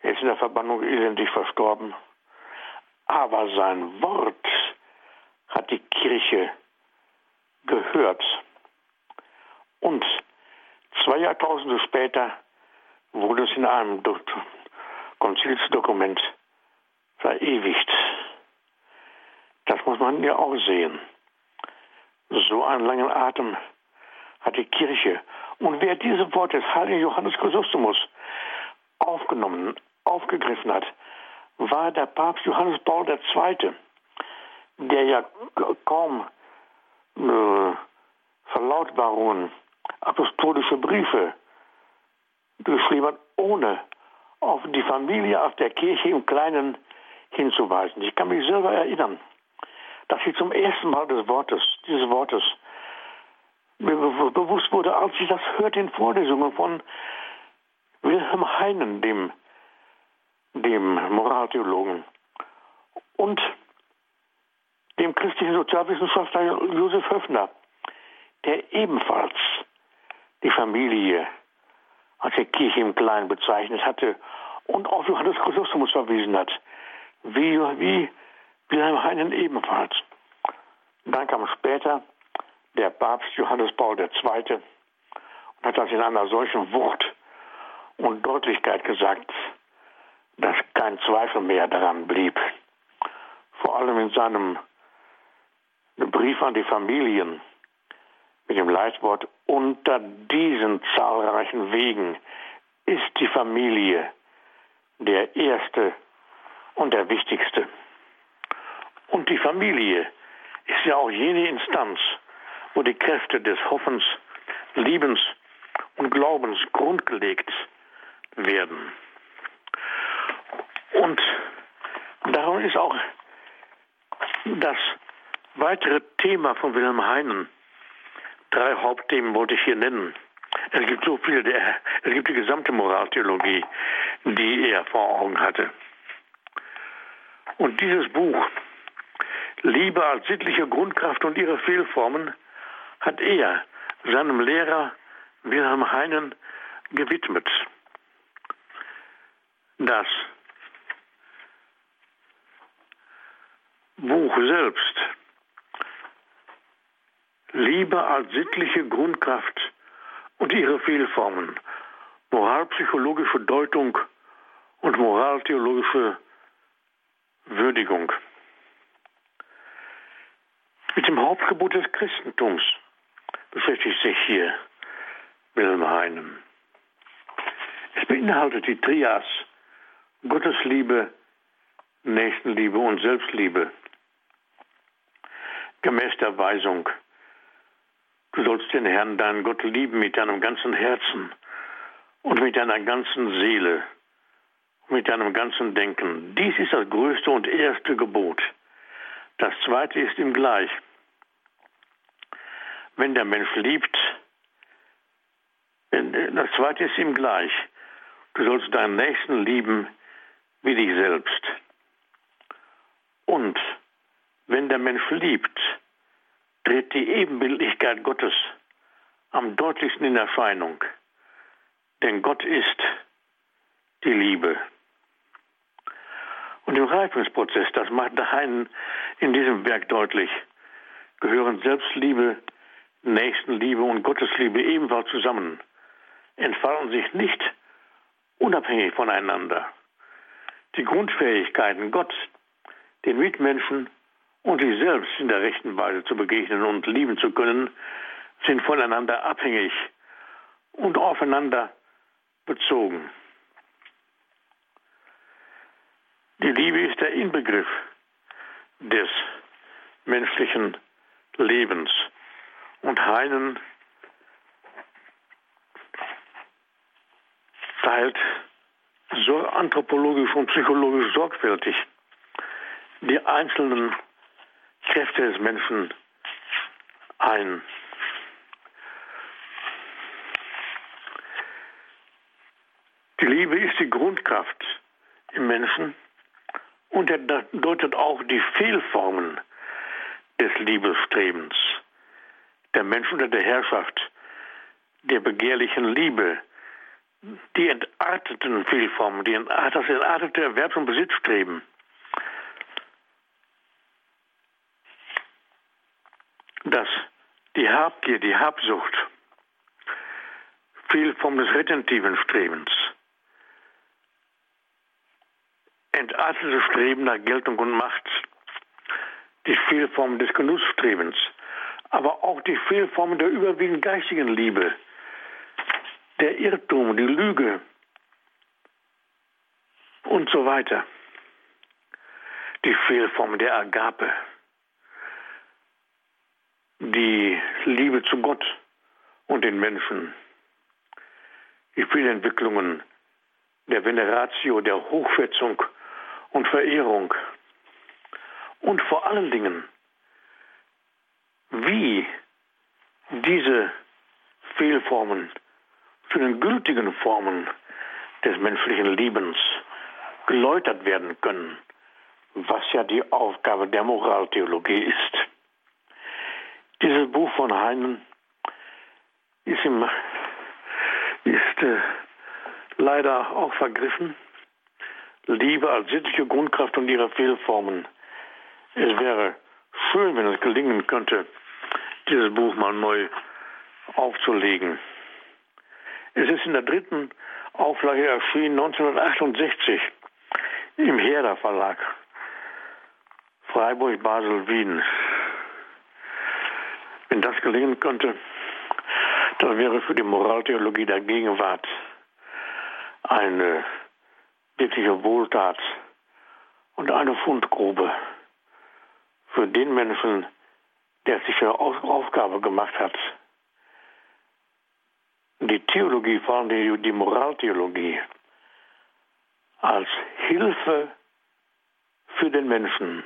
Er ist in der Verbannung elendig verstorben. Aber sein Wort hat die Kirche gehört. Und zwei Jahrtausende später wurde es in einem Konzilsdokument verewigt. Das muss man ja auch sehen. So einen langen Atem hat die Kirche. Und wer diese Worte des heiligen Johannes Chrysostomus aufgenommen, aufgegriffen hat, war der Papst Johannes Paul II., der ja kaum äh, Verlautbarungen, apostolische Briefe geschrieben hat, ohne auf die Familie, auf der Kirche im Kleinen hinzuweisen. Ich kann mich selber erinnern, dass ich zum ersten Mal des Wortes, dieses Wortes mir bewusst wurde, als ich das hörte in Vorlesungen von Wilhelm Heinen, dem, dem Moraltheologen, und dem christlichen Sozialwissenschaftler Josef Höfner, der ebenfalls die Familie als die Kirche im Kleinen bezeichnet hatte und auf Johannes Chrysostomus verwiesen hat, wie, wie Wilhelm Heinen ebenfalls. Dann kam später der Papst Johannes Paul II. und hat das in einer solchen Wort und Deutlichkeit gesagt, dass kein Zweifel mehr daran blieb. Vor allem in seinem Brief an die Familien mit dem Leitwort unter diesen zahlreichen Wegen ist die Familie der erste und der wichtigste. Und die Familie ist ja auch jene Instanz, wo die Kräfte des Hoffens, Liebens und Glaubens grundgelegt werden. Und darum ist auch das weitere Thema von Wilhelm Heinen, drei Hauptthemen wollte ich hier nennen. Es gibt so viele, es gibt die gesamte Moraltheologie, die er vor Augen hatte. Und dieses Buch, Liebe als sittliche Grundkraft und ihre Fehlformen, hat er seinem Lehrer Wilhelm Heinen gewidmet. Das Buch selbst, Liebe als sittliche Grundkraft und ihre Fehlformen, moralpsychologische Deutung und moraltheologische Würdigung. Mit dem Hauptgebot des Christentums beschäftigt sich hier Wilhelm Heinen. Es beinhaltet die Trias Gottesliebe, Nächstenliebe und Selbstliebe. Gemäß der Weisung, du sollst den Herrn, deinen Gott, lieben mit deinem ganzen Herzen und mit deiner ganzen Seele mit deinem ganzen Denken. Dies ist das größte und erste Gebot. Das zweite ist ihm gleich. Wenn der Mensch liebt, das zweite ist ihm gleich. Du sollst deinen Nächsten lieben wie dich selbst. Und wenn der Mensch liebt, tritt die Ebenbildlichkeit Gottes am deutlichsten in Erscheinung. Denn Gott ist die Liebe. Und im Reifungsprozess, das macht der Heinen in diesem Werk deutlich, gehören Selbstliebe, Nächstenliebe und Gottesliebe ebenfalls zusammen, entfalten sich nicht unabhängig voneinander. Die Grundfähigkeiten, Gott, den Mitmenschen und sich selbst in der rechten Weise zu begegnen und lieben zu können, sind voneinander abhängig und aufeinander bezogen. Die Liebe ist der Inbegriff des menschlichen Lebens. Und Heinen teilt so anthropologisch und psychologisch sorgfältig die einzelnen Kräfte des Menschen ein. Die Liebe ist die Grundkraft im Menschen und er deutet auch die Fehlformen des Liebesstrebens. Der Mensch unter der Herrschaft der begehrlichen Liebe, die entarteten Fehlformen, die entart das entartete Erwerbs- und Besitzstreben, dass die Habgier, die Habsucht, Fehlform des retentiven Strebens, entartete Streben nach Geltung und Macht, die Fehlform des Genussstrebens, aber auch die Fehlform der überwiegend geistigen Liebe, der Irrtum, die Lüge und so weiter. Die Fehlform der Agape, die Liebe zu Gott und den Menschen, die Fehlentwicklungen der Veneratio, der Hochschätzung und Verehrung und vor allen Dingen, wie diese Fehlformen zu den gültigen Formen des menschlichen Liebens geläutert werden können, was ja die Aufgabe der Moraltheologie ist. Dieses Buch von Heinen ist, im, ist äh, leider auch vergriffen. Liebe als sittliche Grundkraft und ihre Fehlformen. Es wäre schön, wenn es gelingen könnte, dieses Buch mal neu aufzulegen. Es ist in der dritten Auflage erschienen 1968 im Herder Verlag. Freiburg, Basel, Wien. Wenn das gelingen könnte, dann wäre für die Moraltheologie der Gegenwart eine wirkliche Wohltat und eine Fundgrube für den Menschen, der sich eine Aufgabe gemacht hat, die Theologie, vor allem die, die Moraltheologie, als Hilfe für den Menschen,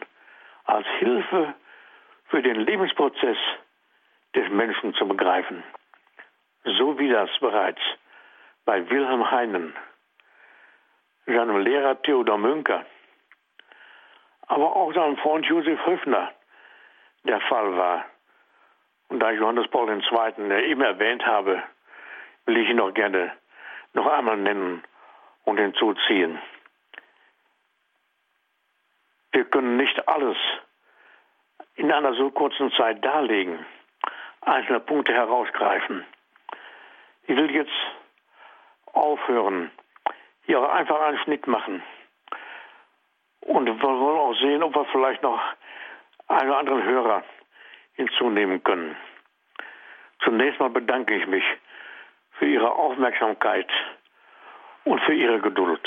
als Hilfe für den Lebensprozess des Menschen zu begreifen. So wie das bereits bei Wilhelm Heinen, seinem Lehrer Theodor Münker, aber auch seinem Freund Josef Höfner der Fall war. Und da ich Johannes Paul II. eben erwähnt habe, will ich ihn noch gerne noch einmal nennen und hinzuziehen. Wir können nicht alles in einer so kurzen Zeit darlegen, einzelne Punkte herausgreifen. Ich will jetzt aufhören, hier einfach einen Schnitt machen. Und wir wollen auch sehen, ob wir vielleicht noch einen oder anderen Hörer hinzunehmen können. Zunächst mal bedanke ich mich für Ihre Aufmerksamkeit und für Ihre Geduld.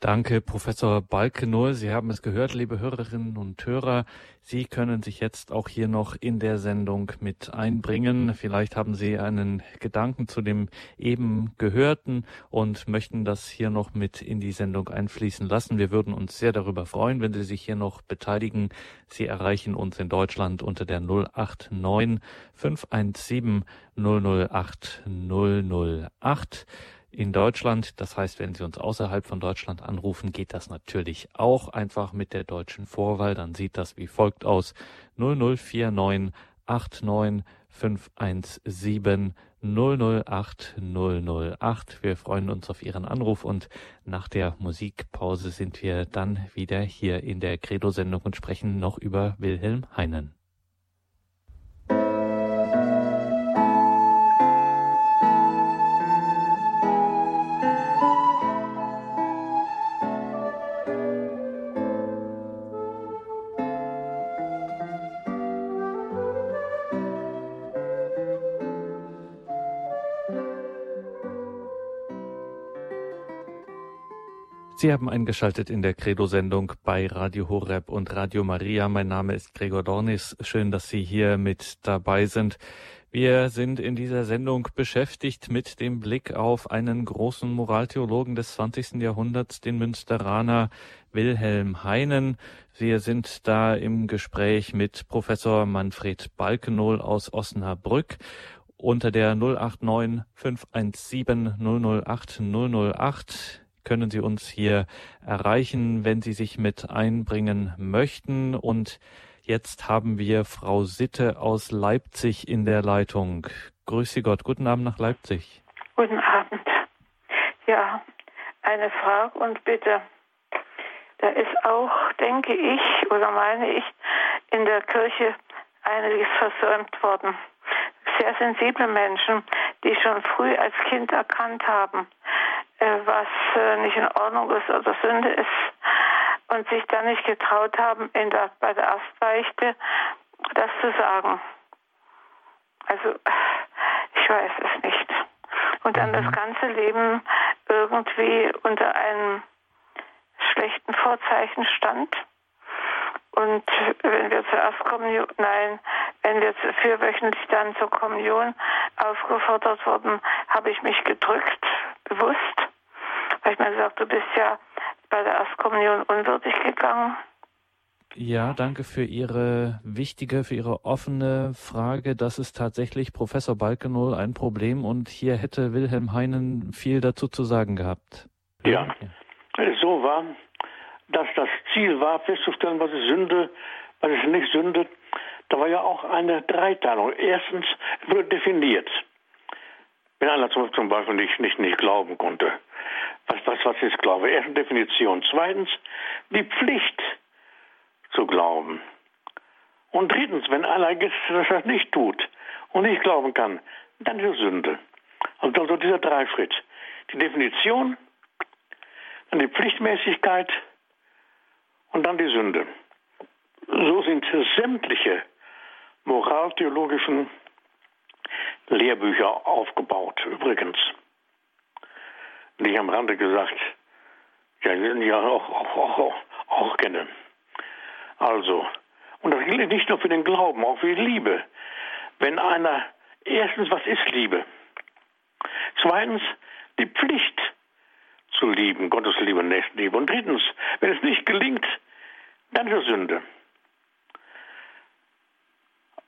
Danke, Professor Balkenohl. Sie haben es gehört, liebe Hörerinnen und Hörer. Sie können sich jetzt auch hier noch in der Sendung mit einbringen. Vielleicht haben Sie einen Gedanken zu dem eben Gehörten und möchten das hier noch mit in die Sendung einfließen lassen. Wir würden uns sehr darüber freuen, wenn Sie sich hier noch beteiligen. Sie erreichen uns in Deutschland unter der 089 517 008 008 in Deutschland. Das heißt, wenn Sie uns außerhalb von Deutschland anrufen, geht das natürlich auch einfach mit der deutschen Vorwahl. Dann sieht das wie folgt aus. 0049 89 517 008 008. Wir freuen uns auf Ihren Anruf und nach der Musikpause sind wir dann wieder hier in der Credo-Sendung und sprechen noch über Wilhelm Heinen. Sie haben eingeschaltet in der Credo-Sendung bei Radio Horeb und Radio Maria. Mein Name ist Gregor Dornis. Schön, dass Sie hier mit dabei sind. Wir sind in dieser Sendung beschäftigt mit dem Blick auf einen großen Moraltheologen des 20. Jahrhunderts, den Münsteraner Wilhelm Heinen. Wir sind da im Gespräch mit Professor Manfred Balkenohl aus Osnabrück unter der 089 517 008 008 können Sie uns hier erreichen, wenn Sie sich mit einbringen möchten. Und jetzt haben wir Frau Sitte aus Leipzig in der Leitung. Grüß Sie Gott, guten Abend nach Leipzig. Guten Abend. Ja, eine Frage und bitte. Da ist auch, denke ich, oder meine ich, in der Kirche einiges versäumt worden. Sehr sensible Menschen, die schon früh als Kind erkannt haben, was äh, nicht in Ordnung ist oder Sünde ist und sich dann nicht getraut haben, in der, bei der Erstbeichte das zu sagen. Also, ich weiß es nicht. Und dann das mhm. ganze Leben irgendwie unter einem schlechten Vorzeichen stand. Und wenn wir zur Erstkommunion, nein, wenn wir vierwöchentlich dann zur Kommunion aufgefordert wurden, habe ich mich gedrückt, bewusst, weil ich mir gesagt, du bist ja bei der Erstkommunion unwürdig gegangen. Ja, danke für Ihre wichtige, für Ihre offene Frage. Das ist tatsächlich Professor Balkenohl ein Problem und hier hätte Wilhelm Heinen viel dazu zu sagen gehabt. Ja, ja. so war, dass das Ziel war, festzustellen, was ist Sünde, was ist nicht Sünde. Da war ja auch eine Dreiteilung. Erstens wurde definiert. Wenn einer zum Beispiel nicht, nicht, nicht glauben konnte. Was, was, was ist Glaube? Erste Definition. Zweitens, die Pflicht zu glauben. Und drittens, wenn einer das nicht tut und nicht glauben kann, dann ist es Sünde. Also, also dieser Dreischritt. Die Definition, dann die Pflichtmäßigkeit und dann die Sünde. So sind sämtliche moraltheologischen Lehrbücher aufgebaut, übrigens. Ich am Rande gesagt, ja, ja auch, auch, auch, auch kenne. Also, und das gilt nicht nur für den Glauben, auch für die Liebe. Wenn einer, erstens, was ist Liebe? Zweitens, die Pflicht zu lieben, Gottes Liebe, Nächstenliebe. Und drittens, wenn es nicht gelingt, dann ist es Sünde.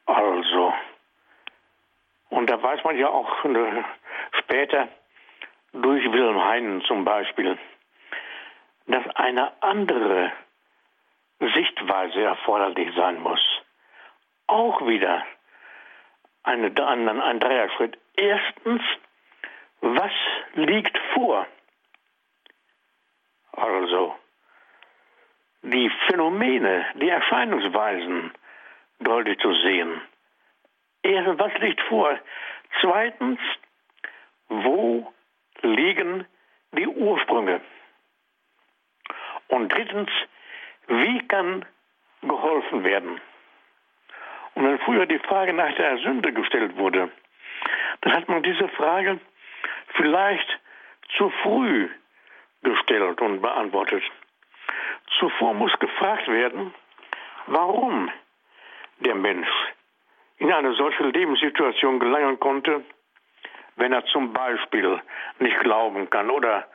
Also, und da weiß man ja auch äh, später durch Wilhelm Heinen zum Beispiel, dass eine andere Sichtweise erforderlich sein muss. Auch wieder eine, ein, ein Dreierschritt. Erstens, was liegt vor? Also, die Phänomene, die Erscheinungsweisen deutlich zu sehen. Erstens, was liegt vor? Zweitens, wo liegen die Ursprünge? Und drittens, wie kann geholfen werden? Und wenn früher die Frage nach der Sünde gestellt wurde, dann hat man diese Frage vielleicht zu früh gestellt und beantwortet. Zuvor muss gefragt werden, warum der Mensch in eine solche Lebenssituation gelangen konnte, wenn er zum Beispiel nicht glauben kann oder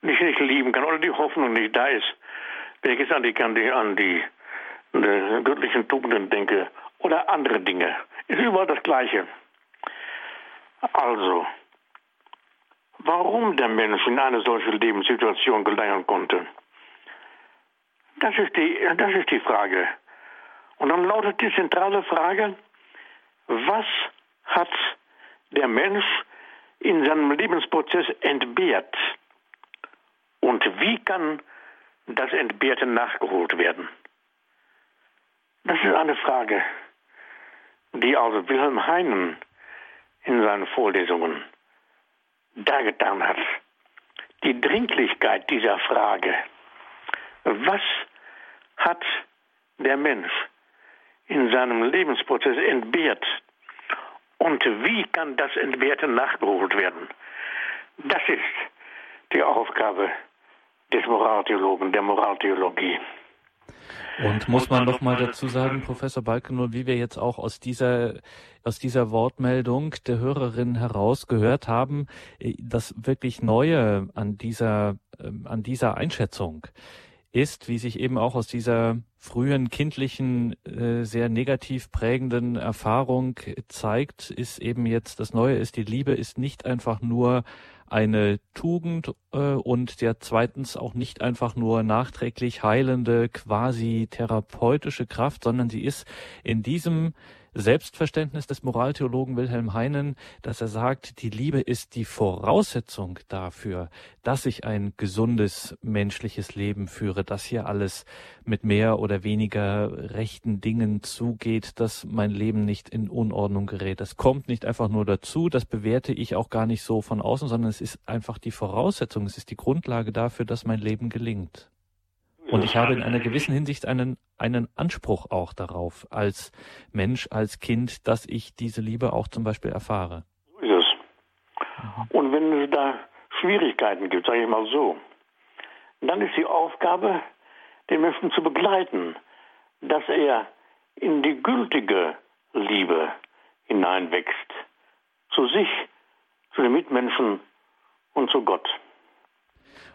nicht, nicht lieben kann oder die Hoffnung nicht da ist, wenn ich jetzt an die, an die, an die, die göttlichen Tugenden denke oder andere Dinge, ist überall das Gleiche. Also, warum der Mensch in eine solche Lebenssituation gelangen konnte, das ist die, das ist die Frage. Und dann lautet die zentrale Frage, was hat der Mensch in seinem Lebensprozess entbehrt? Und wie kann das Entbehrte nachgeholt werden? Das ist eine Frage, die also Wilhelm Heinen in seinen Vorlesungen dargetan hat. Die Dringlichkeit dieser Frage, was hat der Mensch in seinem Lebensprozess entbehrt und wie kann das Entbehrte nachgeholt werden? Das ist die Aufgabe des Moraltheologen, der Moraltheologie. Und muss man noch mal dazu sagen, Professor Balkenohl, wie wir jetzt auch aus dieser, aus dieser Wortmeldung der Hörerin heraus gehört haben, das wirklich Neue an dieser, ähm, an dieser Einschätzung ist, wie sich eben auch aus dieser frühen kindlichen, äh, sehr negativ prägenden Erfahrung zeigt, ist eben jetzt das Neue ist, die Liebe ist nicht einfach nur eine Tugend äh, und der zweitens auch nicht einfach nur nachträglich heilende, quasi therapeutische Kraft, sondern sie ist in diesem Selbstverständnis des Moraltheologen Wilhelm Heinen, dass er sagt, die Liebe ist die Voraussetzung dafür, dass ich ein gesundes menschliches Leben führe, dass hier alles mit mehr oder weniger rechten Dingen zugeht, dass mein Leben nicht in Unordnung gerät. Das kommt nicht einfach nur dazu, das bewerte ich auch gar nicht so von außen, sondern es ist einfach die Voraussetzung, es ist die Grundlage dafür, dass mein Leben gelingt. Und ich habe in einer gewissen Hinsicht einen, einen Anspruch auch darauf, als Mensch, als Kind, dass ich diese Liebe auch zum Beispiel erfahre. So ist es. Mhm. Und wenn es da Schwierigkeiten gibt, sage ich mal so, dann ist die Aufgabe, den Menschen zu begleiten, dass er in die gültige Liebe hineinwächst, zu sich, zu den Mitmenschen und zu Gott.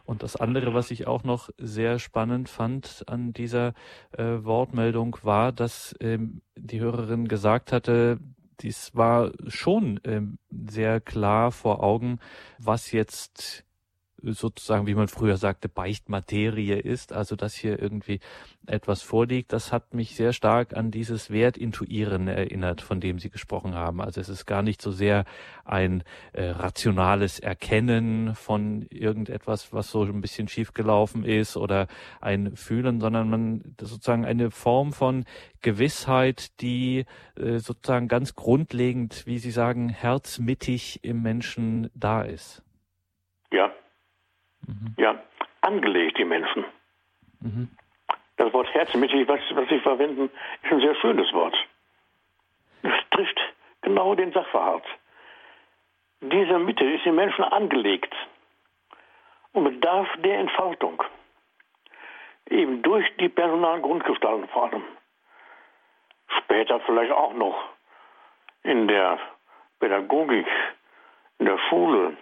Und das andere, was ich auch noch sehr spannend fand an dieser äh, Wortmeldung, war, dass ähm, die Hörerin gesagt hatte, dies war schon ähm, sehr klar vor Augen, was jetzt sozusagen, wie man früher sagte, Beichtmaterie ist, also dass hier irgendwie etwas vorliegt, das hat mich sehr stark an dieses Wertintuieren erinnert, von dem Sie gesprochen haben. Also es ist gar nicht so sehr ein äh, rationales Erkennen von irgendetwas, was so ein bisschen schiefgelaufen ist oder ein Fühlen, sondern man sozusagen eine Form von Gewissheit, die äh, sozusagen ganz grundlegend, wie Sie sagen, herzmittig im Menschen da ist. Ja, Mhm. Ja, angelegt, die Menschen. Mhm. Das Wort herzmittig, was, was Sie verwenden, ist ein sehr schönes Wort. Es trifft genau den Sachverhalt. Diese Mitte ist im Menschen angelegt und bedarf der Entfaltung. Eben durch die personalen Grundgestalten vor allem. Später vielleicht auch noch in der Pädagogik, in der Schule,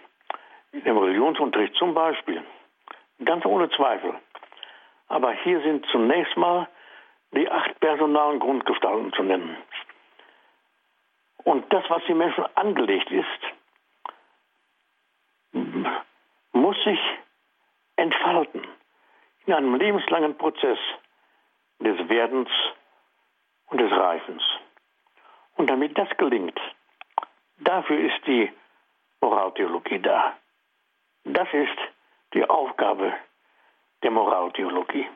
im Religionsunterricht zum Beispiel. Ganz ohne Zweifel. Aber hier sind zunächst mal die acht personalen Grundgestalten zu nennen. Und das, was die Menschen angelegt ist, muss sich entfalten in einem lebenslangen Prozess des Werdens und des Reifens. Und damit das gelingt, dafür ist die Moraltheologie da. Das ist die Aufgabe der Moraltheologie.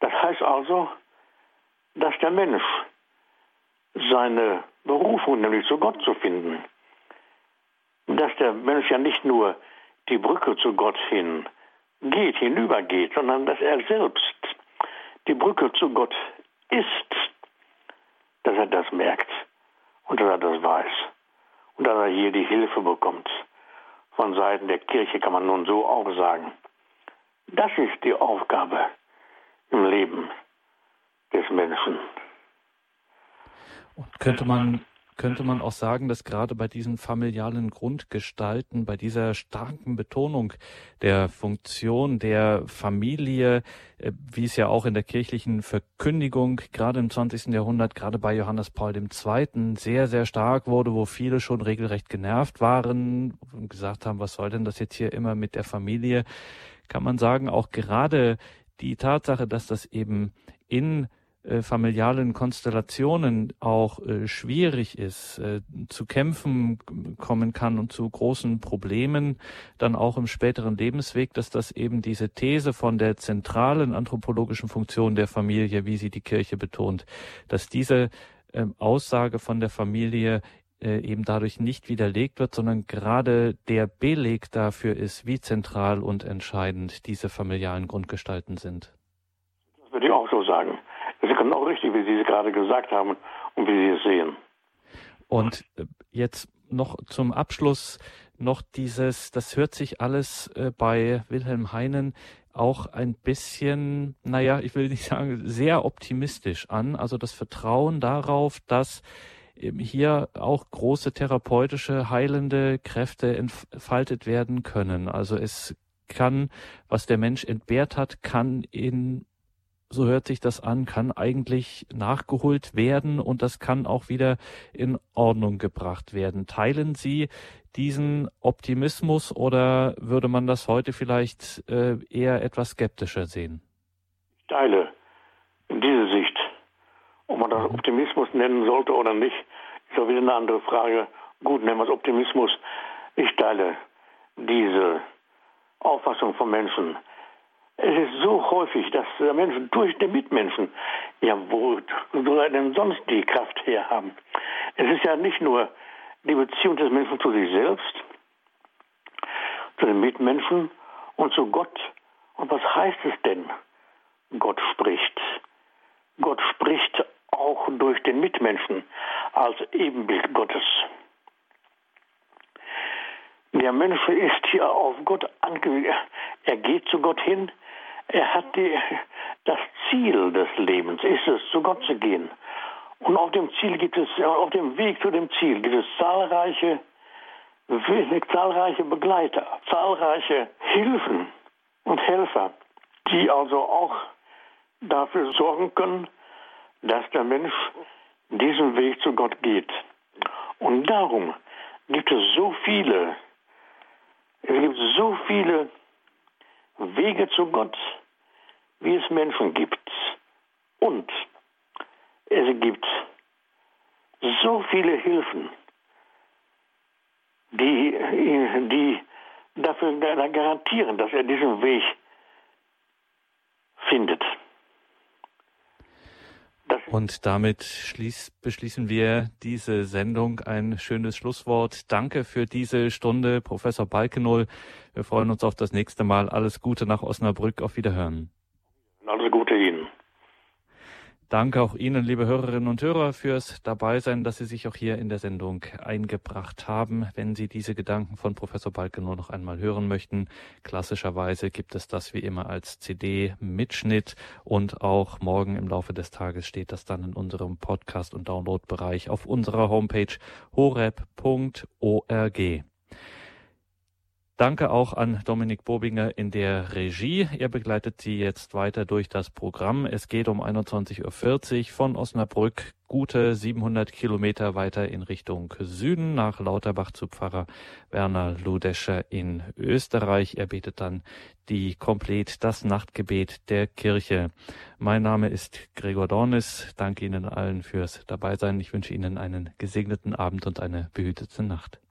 Das heißt also, dass der Mensch seine Berufung, nämlich zu Gott zu finden, dass der Mensch ja nicht nur die Brücke zu Gott hin geht, hinübergeht, sondern dass er selbst die Brücke zu Gott ist, dass er das merkt und dass er das weiß und dass er hier die Hilfe bekommt von Seiten der Kirche, kann man nun so auch sagen. Das ist die Aufgabe im Leben des Menschen. Und könnte man könnte man auch sagen, dass gerade bei diesen familialen Grundgestalten, bei dieser starken Betonung der Funktion der Familie, äh, wie es ja auch in der kirchlichen Verkündigung gerade im 20. Jahrhundert, gerade bei Johannes Paul II. sehr, sehr stark wurde, wo viele schon regelrecht genervt waren und gesagt haben, was soll denn das jetzt hier immer mit der Familie, kann man sagen, auch gerade die Tatsache, dass das eben in äh, familialen Konstellationen auch äh, schwierig ist, äh, zu kämpfen kommen kann und zu großen Problemen, dann auch im späteren Lebensweg, dass das eben diese These von der zentralen anthropologischen Funktion der Familie, wie sie die Kirche betont, dass diese ähm, Aussage von der Familie eben dadurch nicht widerlegt wird, sondern gerade der Beleg dafür ist, wie zentral und entscheidend diese familialen Grundgestalten sind. Das würde ich auch so sagen. Das ist genau richtig, wie Sie es gerade gesagt haben und wie Sie es sehen. Und äh, jetzt noch zum Abschluss noch dieses, das hört sich alles äh, bei Wilhelm Heinen auch ein bisschen, naja, ich will nicht sagen, sehr optimistisch an. Also das Vertrauen darauf, dass hier auch große therapeutische, heilende Kräfte entfaltet werden können. Also es kann, was der Mensch entbehrt hat, kann in so hört sich das an, kann eigentlich nachgeholt werden und das kann auch wieder in Ordnung gebracht werden. Teilen Sie diesen Optimismus oder würde man das heute vielleicht äh, eher etwas skeptischer sehen? Ich teile diese Sicht. Und man das Optimismus nennen sollte oder nicht, ist auch wieder eine andere Frage. Gut, nennen wir es Optimismus. Ich teile diese Auffassung von Menschen. Es ist so häufig, dass Menschen durch den Mitmenschen, ja, wo soll denn sonst die Kraft herhaben? Es ist ja nicht nur die Beziehung des Menschen zu sich selbst, zu den Mitmenschen und zu Gott. Und was heißt es denn? Gott spricht. Gott spricht auch durch den Mitmenschen als Ebenbild Gottes. Der Mensch ist hier auf Gott angewiesen. Er geht zu Gott hin. Er hat die, das Ziel des Lebens, ist es, zu Gott zu gehen. Und auf dem Ziel gibt es, auf dem Weg zu dem Ziel gibt es zahlreiche, zahlreiche Begleiter, zahlreiche Hilfen und Helfer, die also auch dafür sorgen können, dass der Mensch diesen Weg zu Gott geht. Und darum gibt es so viele, es gibt so viele Wege zu Gott, wie es Menschen gibt. Und es gibt so viele Hilfen, die, die dafür garantieren, dass er diesen Weg findet. Und damit schließ, beschließen wir diese Sendung. Ein schönes Schlusswort. Danke für diese Stunde, Professor Balkenohl. Wir freuen uns auf das nächste Mal. Alles Gute nach Osnabrück. Auf Wiederhören. Alles Gute Ihnen. Danke auch Ihnen, liebe Hörerinnen und Hörer, fürs Dabeisein, dass Sie sich auch hier in der Sendung eingebracht haben. Wenn Sie diese Gedanken von Professor Balkenow noch einmal hören möchten, klassischerweise gibt es das wie immer als CD-Mitschnitt und auch morgen im Laufe des Tages steht das dann in unserem Podcast- und Download-Bereich auf unserer Homepage horeb.org. Danke auch an Dominik Bobinger in der Regie. Er begleitet Sie jetzt weiter durch das Programm. Es geht um 21.40 Uhr von Osnabrück gute 700 Kilometer weiter in Richtung Süden nach Lauterbach zu Pfarrer Werner Ludescher in Österreich. Er betet dann die Komplett das Nachtgebet der Kirche. Mein Name ist Gregor Dornis. Danke Ihnen allen fürs Dabeisein. Ich wünsche Ihnen einen gesegneten Abend und eine behütete Nacht.